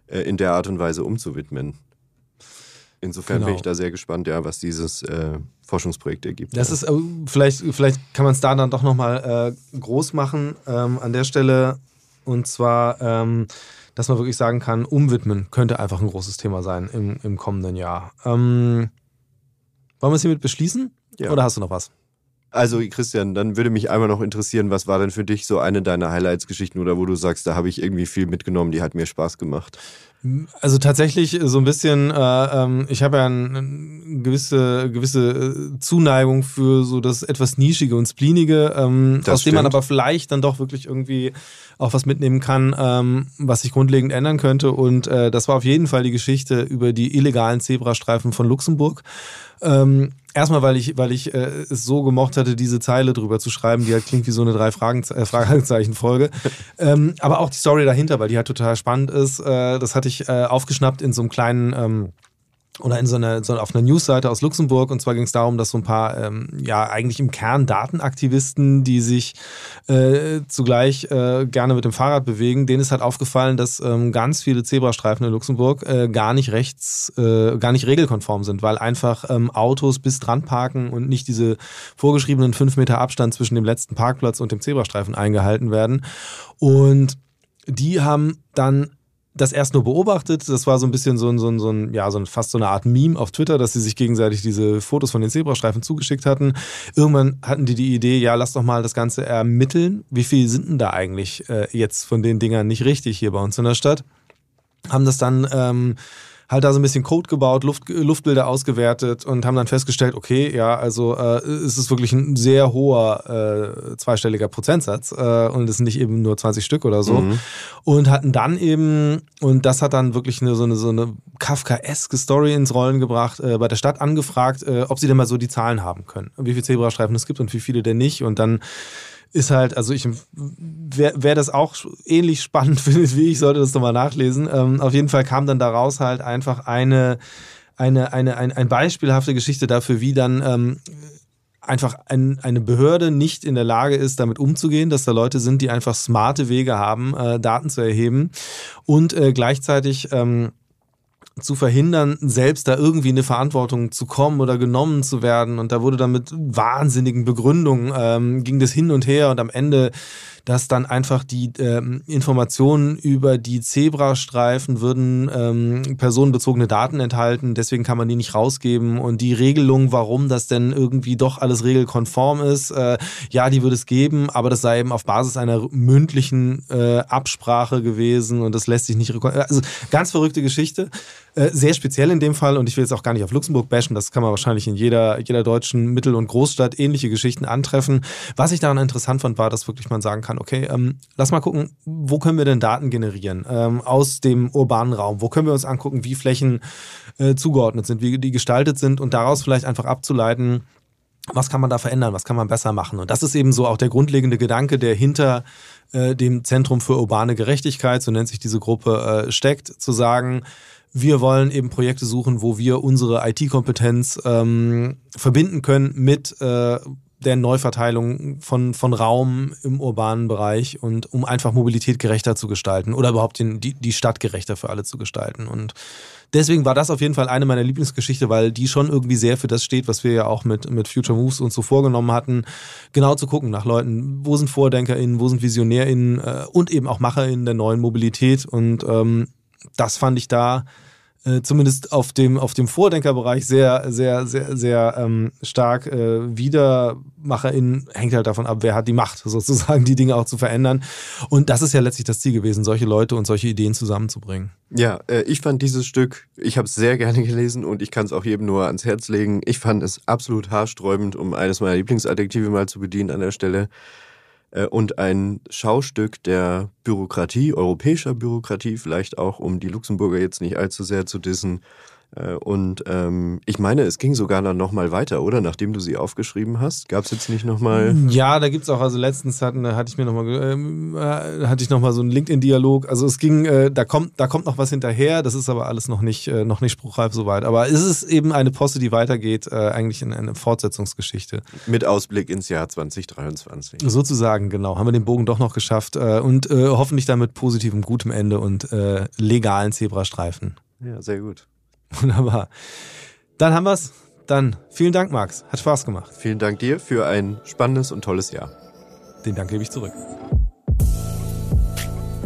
äh, in der Art und Weise umzuwidmen. Insofern genau. bin ich da sehr gespannt, ja, was dieses äh, Forschungsprojekt ergibt. Das ja. ist, äh, vielleicht, vielleicht kann man es da dann doch nochmal äh, groß machen ähm, an der Stelle. Und zwar ähm, dass man wirklich sagen kann, umwidmen könnte einfach ein großes Thema sein im, im kommenden Jahr. Ähm, wollen wir es hiermit beschließen? Ja. Oder hast du noch was? Also Christian, dann würde mich einmal noch interessieren, was war denn für dich so eine deiner Highlights-Geschichten oder wo du sagst, da habe ich irgendwie viel mitgenommen, die hat mir Spaß gemacht? Also tatsächlich so ein bisschen, äh, ähm, ich habe ja eine ein gewisse, gewisse äh, Zuneigung für so das etwas Nischige und Spleenige, ähm, aus dem man aber vielleicht dann doch wirklich irgendwie auch was mitnehmen kann, ähm, was sich grundlegend ändern könnte. Und äh, das war auf jeden Fall die Geschichte über die illegalen Zebrastreifen von Luxemburg. Ähm, erstmal, weil ich, weil ich äh, es so gemocht hatte, diese Zeile drüber zu schreiben, die halt klingt wie so eine drei Fragen, äh, Fragezeichen-Folge. [laughs] ähm, aber auch die Story dahinter, weil die halt total spannend ist. Äh, das hatte ich äh, aufgeschnappt in so einem kleinen ähm, oder in so einer, so auf einer Newsseite aus Luxemburg. Und zwar ging es darum, dass so ein paar, ähm, ja, eigentlich im Kern Datenaktivisten, die sich äh, zugleich äh, gerne mit dem Fahrrad bewegen, denen ist halt aufgefallen, dass ähm, ganz viele Zebrastreifen in Luxemburg äh, gar nicht rechts, äh, gar nicht regelkonform sind, weil einfach ähm, Autos bis dran parken und nicht diese vorgeschriebenen fünf Meter Abstand zwischen dem letzten Parkplatz und dem Zebrastreifen eingehalten werden. Und die haben dann das erst nur beobachtet. Das war so ein bisschen so ein, so ein, so ein, ja, so ein, fast so eine Art Meme auf Twitter, dass sie sich gegenseitig diese Fotos von den Zebrastreifen zugeschickt hatten. Irgendwann hatten die die Idee, ja, lass doch mal das Ganze ermitteln. Wie viel sind denn da eigentlich äh, jetzt von den Dingern nicht richtig hier bei uns in der Stadt? Haben das dann ähm, halt da so ein bisschen Code gebaut, Luft, Luftbilder ausgewertet und haben dann festgestellt, okay, ja, also äh, es ist wirklich ein sehr hoher äh, zweistelliger Prozentsatz äh, und es sind nicht eben nur 20 Stück oder so. Mhm. Und hatten dann eben, und das hat dann wirklich eine, so eine, so eine Kafkaeske Story ins Rollen gebracht, äh, bei der Stadt angefragt, äh, ob sie denn mal so die Zahlen haben können, wie viele Zebrastreifen es gibt und wie viele denn nicht. Und dann ist halt, also ich, wer, wer das auch ähnlich spannend [laughs] findet wie ich, sollte das doch mal nachlesen. Ähm, auf jeden Fall kam dann daraus halt einfach eine, eine, eine, eine, eine beispielhafte Geschichte dafür, wie dann ähm, einfach ein, eine Behörde nicht in der Lage ist, damit umzugehen, dass da Leute sind, die einfach smarte Wege haben, äh, Daten zu erheben und äh, gleichzeitig ähm, zu verhindern, selbst da irgendwie in eine Verantwortung zu kommen oder genommen zu werden. Und da wurde dann mit wahnsinnigen Begründungen, ähm, ging das hin und her. Und am Ende dass dann einfach die ähm, Informationen über die Zebrastreifen würden ähm, personenbezogene Daten enthalten, deswegen kann man die nicht rausgeben. Und die Regelung, warum das denn irgendwie doch alles regelkonform ist, äh, ja, die würde es geben, aber das sei eben auf Basis einer mündlichen äh, Absprache gewesen. Und das lässt sich nicht also ganz verrückte Geschichte, äh, sehr speziell in dem Fall und ich will jetzt auch gar nicht auf Luxemburg bashen, das kann man wahrscheinlich in jeder jeder deutschen Mittel- und Großstadt ähnliche Geschichten antreffen. Was ich daran interessant fand, war, dass wirklich man sagen kann, okay, ähm, lass mal gucken, wo können wir denn Daten generieren ähm, aus dem urbanen Raum? Wo können wir uns angucken, wie Flächen äh, zugeordnet sind, wie die gestaltet sind und daraus vielleicht einfach abzuleiten, was kann man da verändern, was kann man besser machen? Und das ist eben so auch der grundlegende Gedanke, der hinter äh, dem Zentrum für urbane Gerechtigkeit, so nennt sich diese Gruppe, äh, steckt, zu sagen, wir wollen eben Projekte suchen, wo wir unsere IT-Kompetenz ähm, verbinden können mit äh, der Neuverteilung von, von Raum im urbanen Bereich und um einfach Mobilität gerechter zu gestalten oder überhaupt den, die, die Stadt gerechter für alle zu gestalten. Und deswegen war das auf jeden Fall eine meiner Lieblingsgeschichte, weil die schon irgendwie sehr für das steht, was wir ja auch mit, mit Future Moves uns so vorgenommen hatten, genau zu gucken nach Leuten, wo sind VordenkerInnen, wo sind VisionärInnen äh, und eben auch MacherInnen der neuen Mobilität. Und ähm, das fand ich da äh, zumindest auf dem, auf dem Vordenkerbereich sehr, sehr, sehr, sehr ähm, stark äh, WiedermacherInnen hängt halt davon ab, wer hat die Macht, [laughs] sozusagen die Dinge auch zu verändern. Und das ist ja letztlich das Ziel gewesen, solche Leute und solche Ideen zusammenzubringen. Ja, äh, ich fand dieses Stück, ich habe es sehr gerne gelesen und ich kann es auch jedem nur ans Herz legen. Ich fand es absolut haarsträubend, um eines meiner Lieblingsadjektive mal zu bedienen an der Stelle. Äh, und ein Schaustück der Bürokratie, europäischer Bürokratie, vielleicht auch, um die Luxemburger jetzt nicht allzu sehr zu dissen, und ähm, ich meine, es ging sogar dann nochmal weiter, oder? Nachdem du sie aufgeschrieben hast, gab es jetzt nicht nochmal. Ja, da gibt es auch, also letztens hatten, hatte ich mir nochmal, ähm, äh, hatte ich nochmal so einen LinkedIn-Dialog. Also es ging, äh, da kommt, da kommt noch was hinterher, das ist aber alles noch nicht, äh, noch nicht spruchreif soweit. Aber es ist eben eine Poste, die weitergeht, äh, eigentlich in eine Fortsetzungsgeschichte. Mit Ausblick ins Jahr 2023. Sozusagen, genau. Haben wir den Bogen doch noch geschafft äh, und äh, hoffentlich dann mit positivem, gutem Ende und äh, legalen Zebrastreifen. Ja, sehr gut. [laughs] Wunderbar. Dann haben wir's. Dann vielen Dank, Max. Hat Spaß gemacht. Vielen Dank dir für ein spannendes und tolles Jahr. Den Dank gebe ich zurück.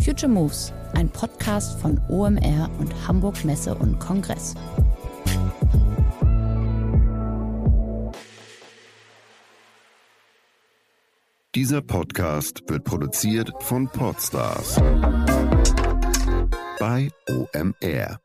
Future Moves, ein Podcast von OMR und Hamburg Messe und Kongress. Dieser Podcast wird produziert von Podstars bei OMR.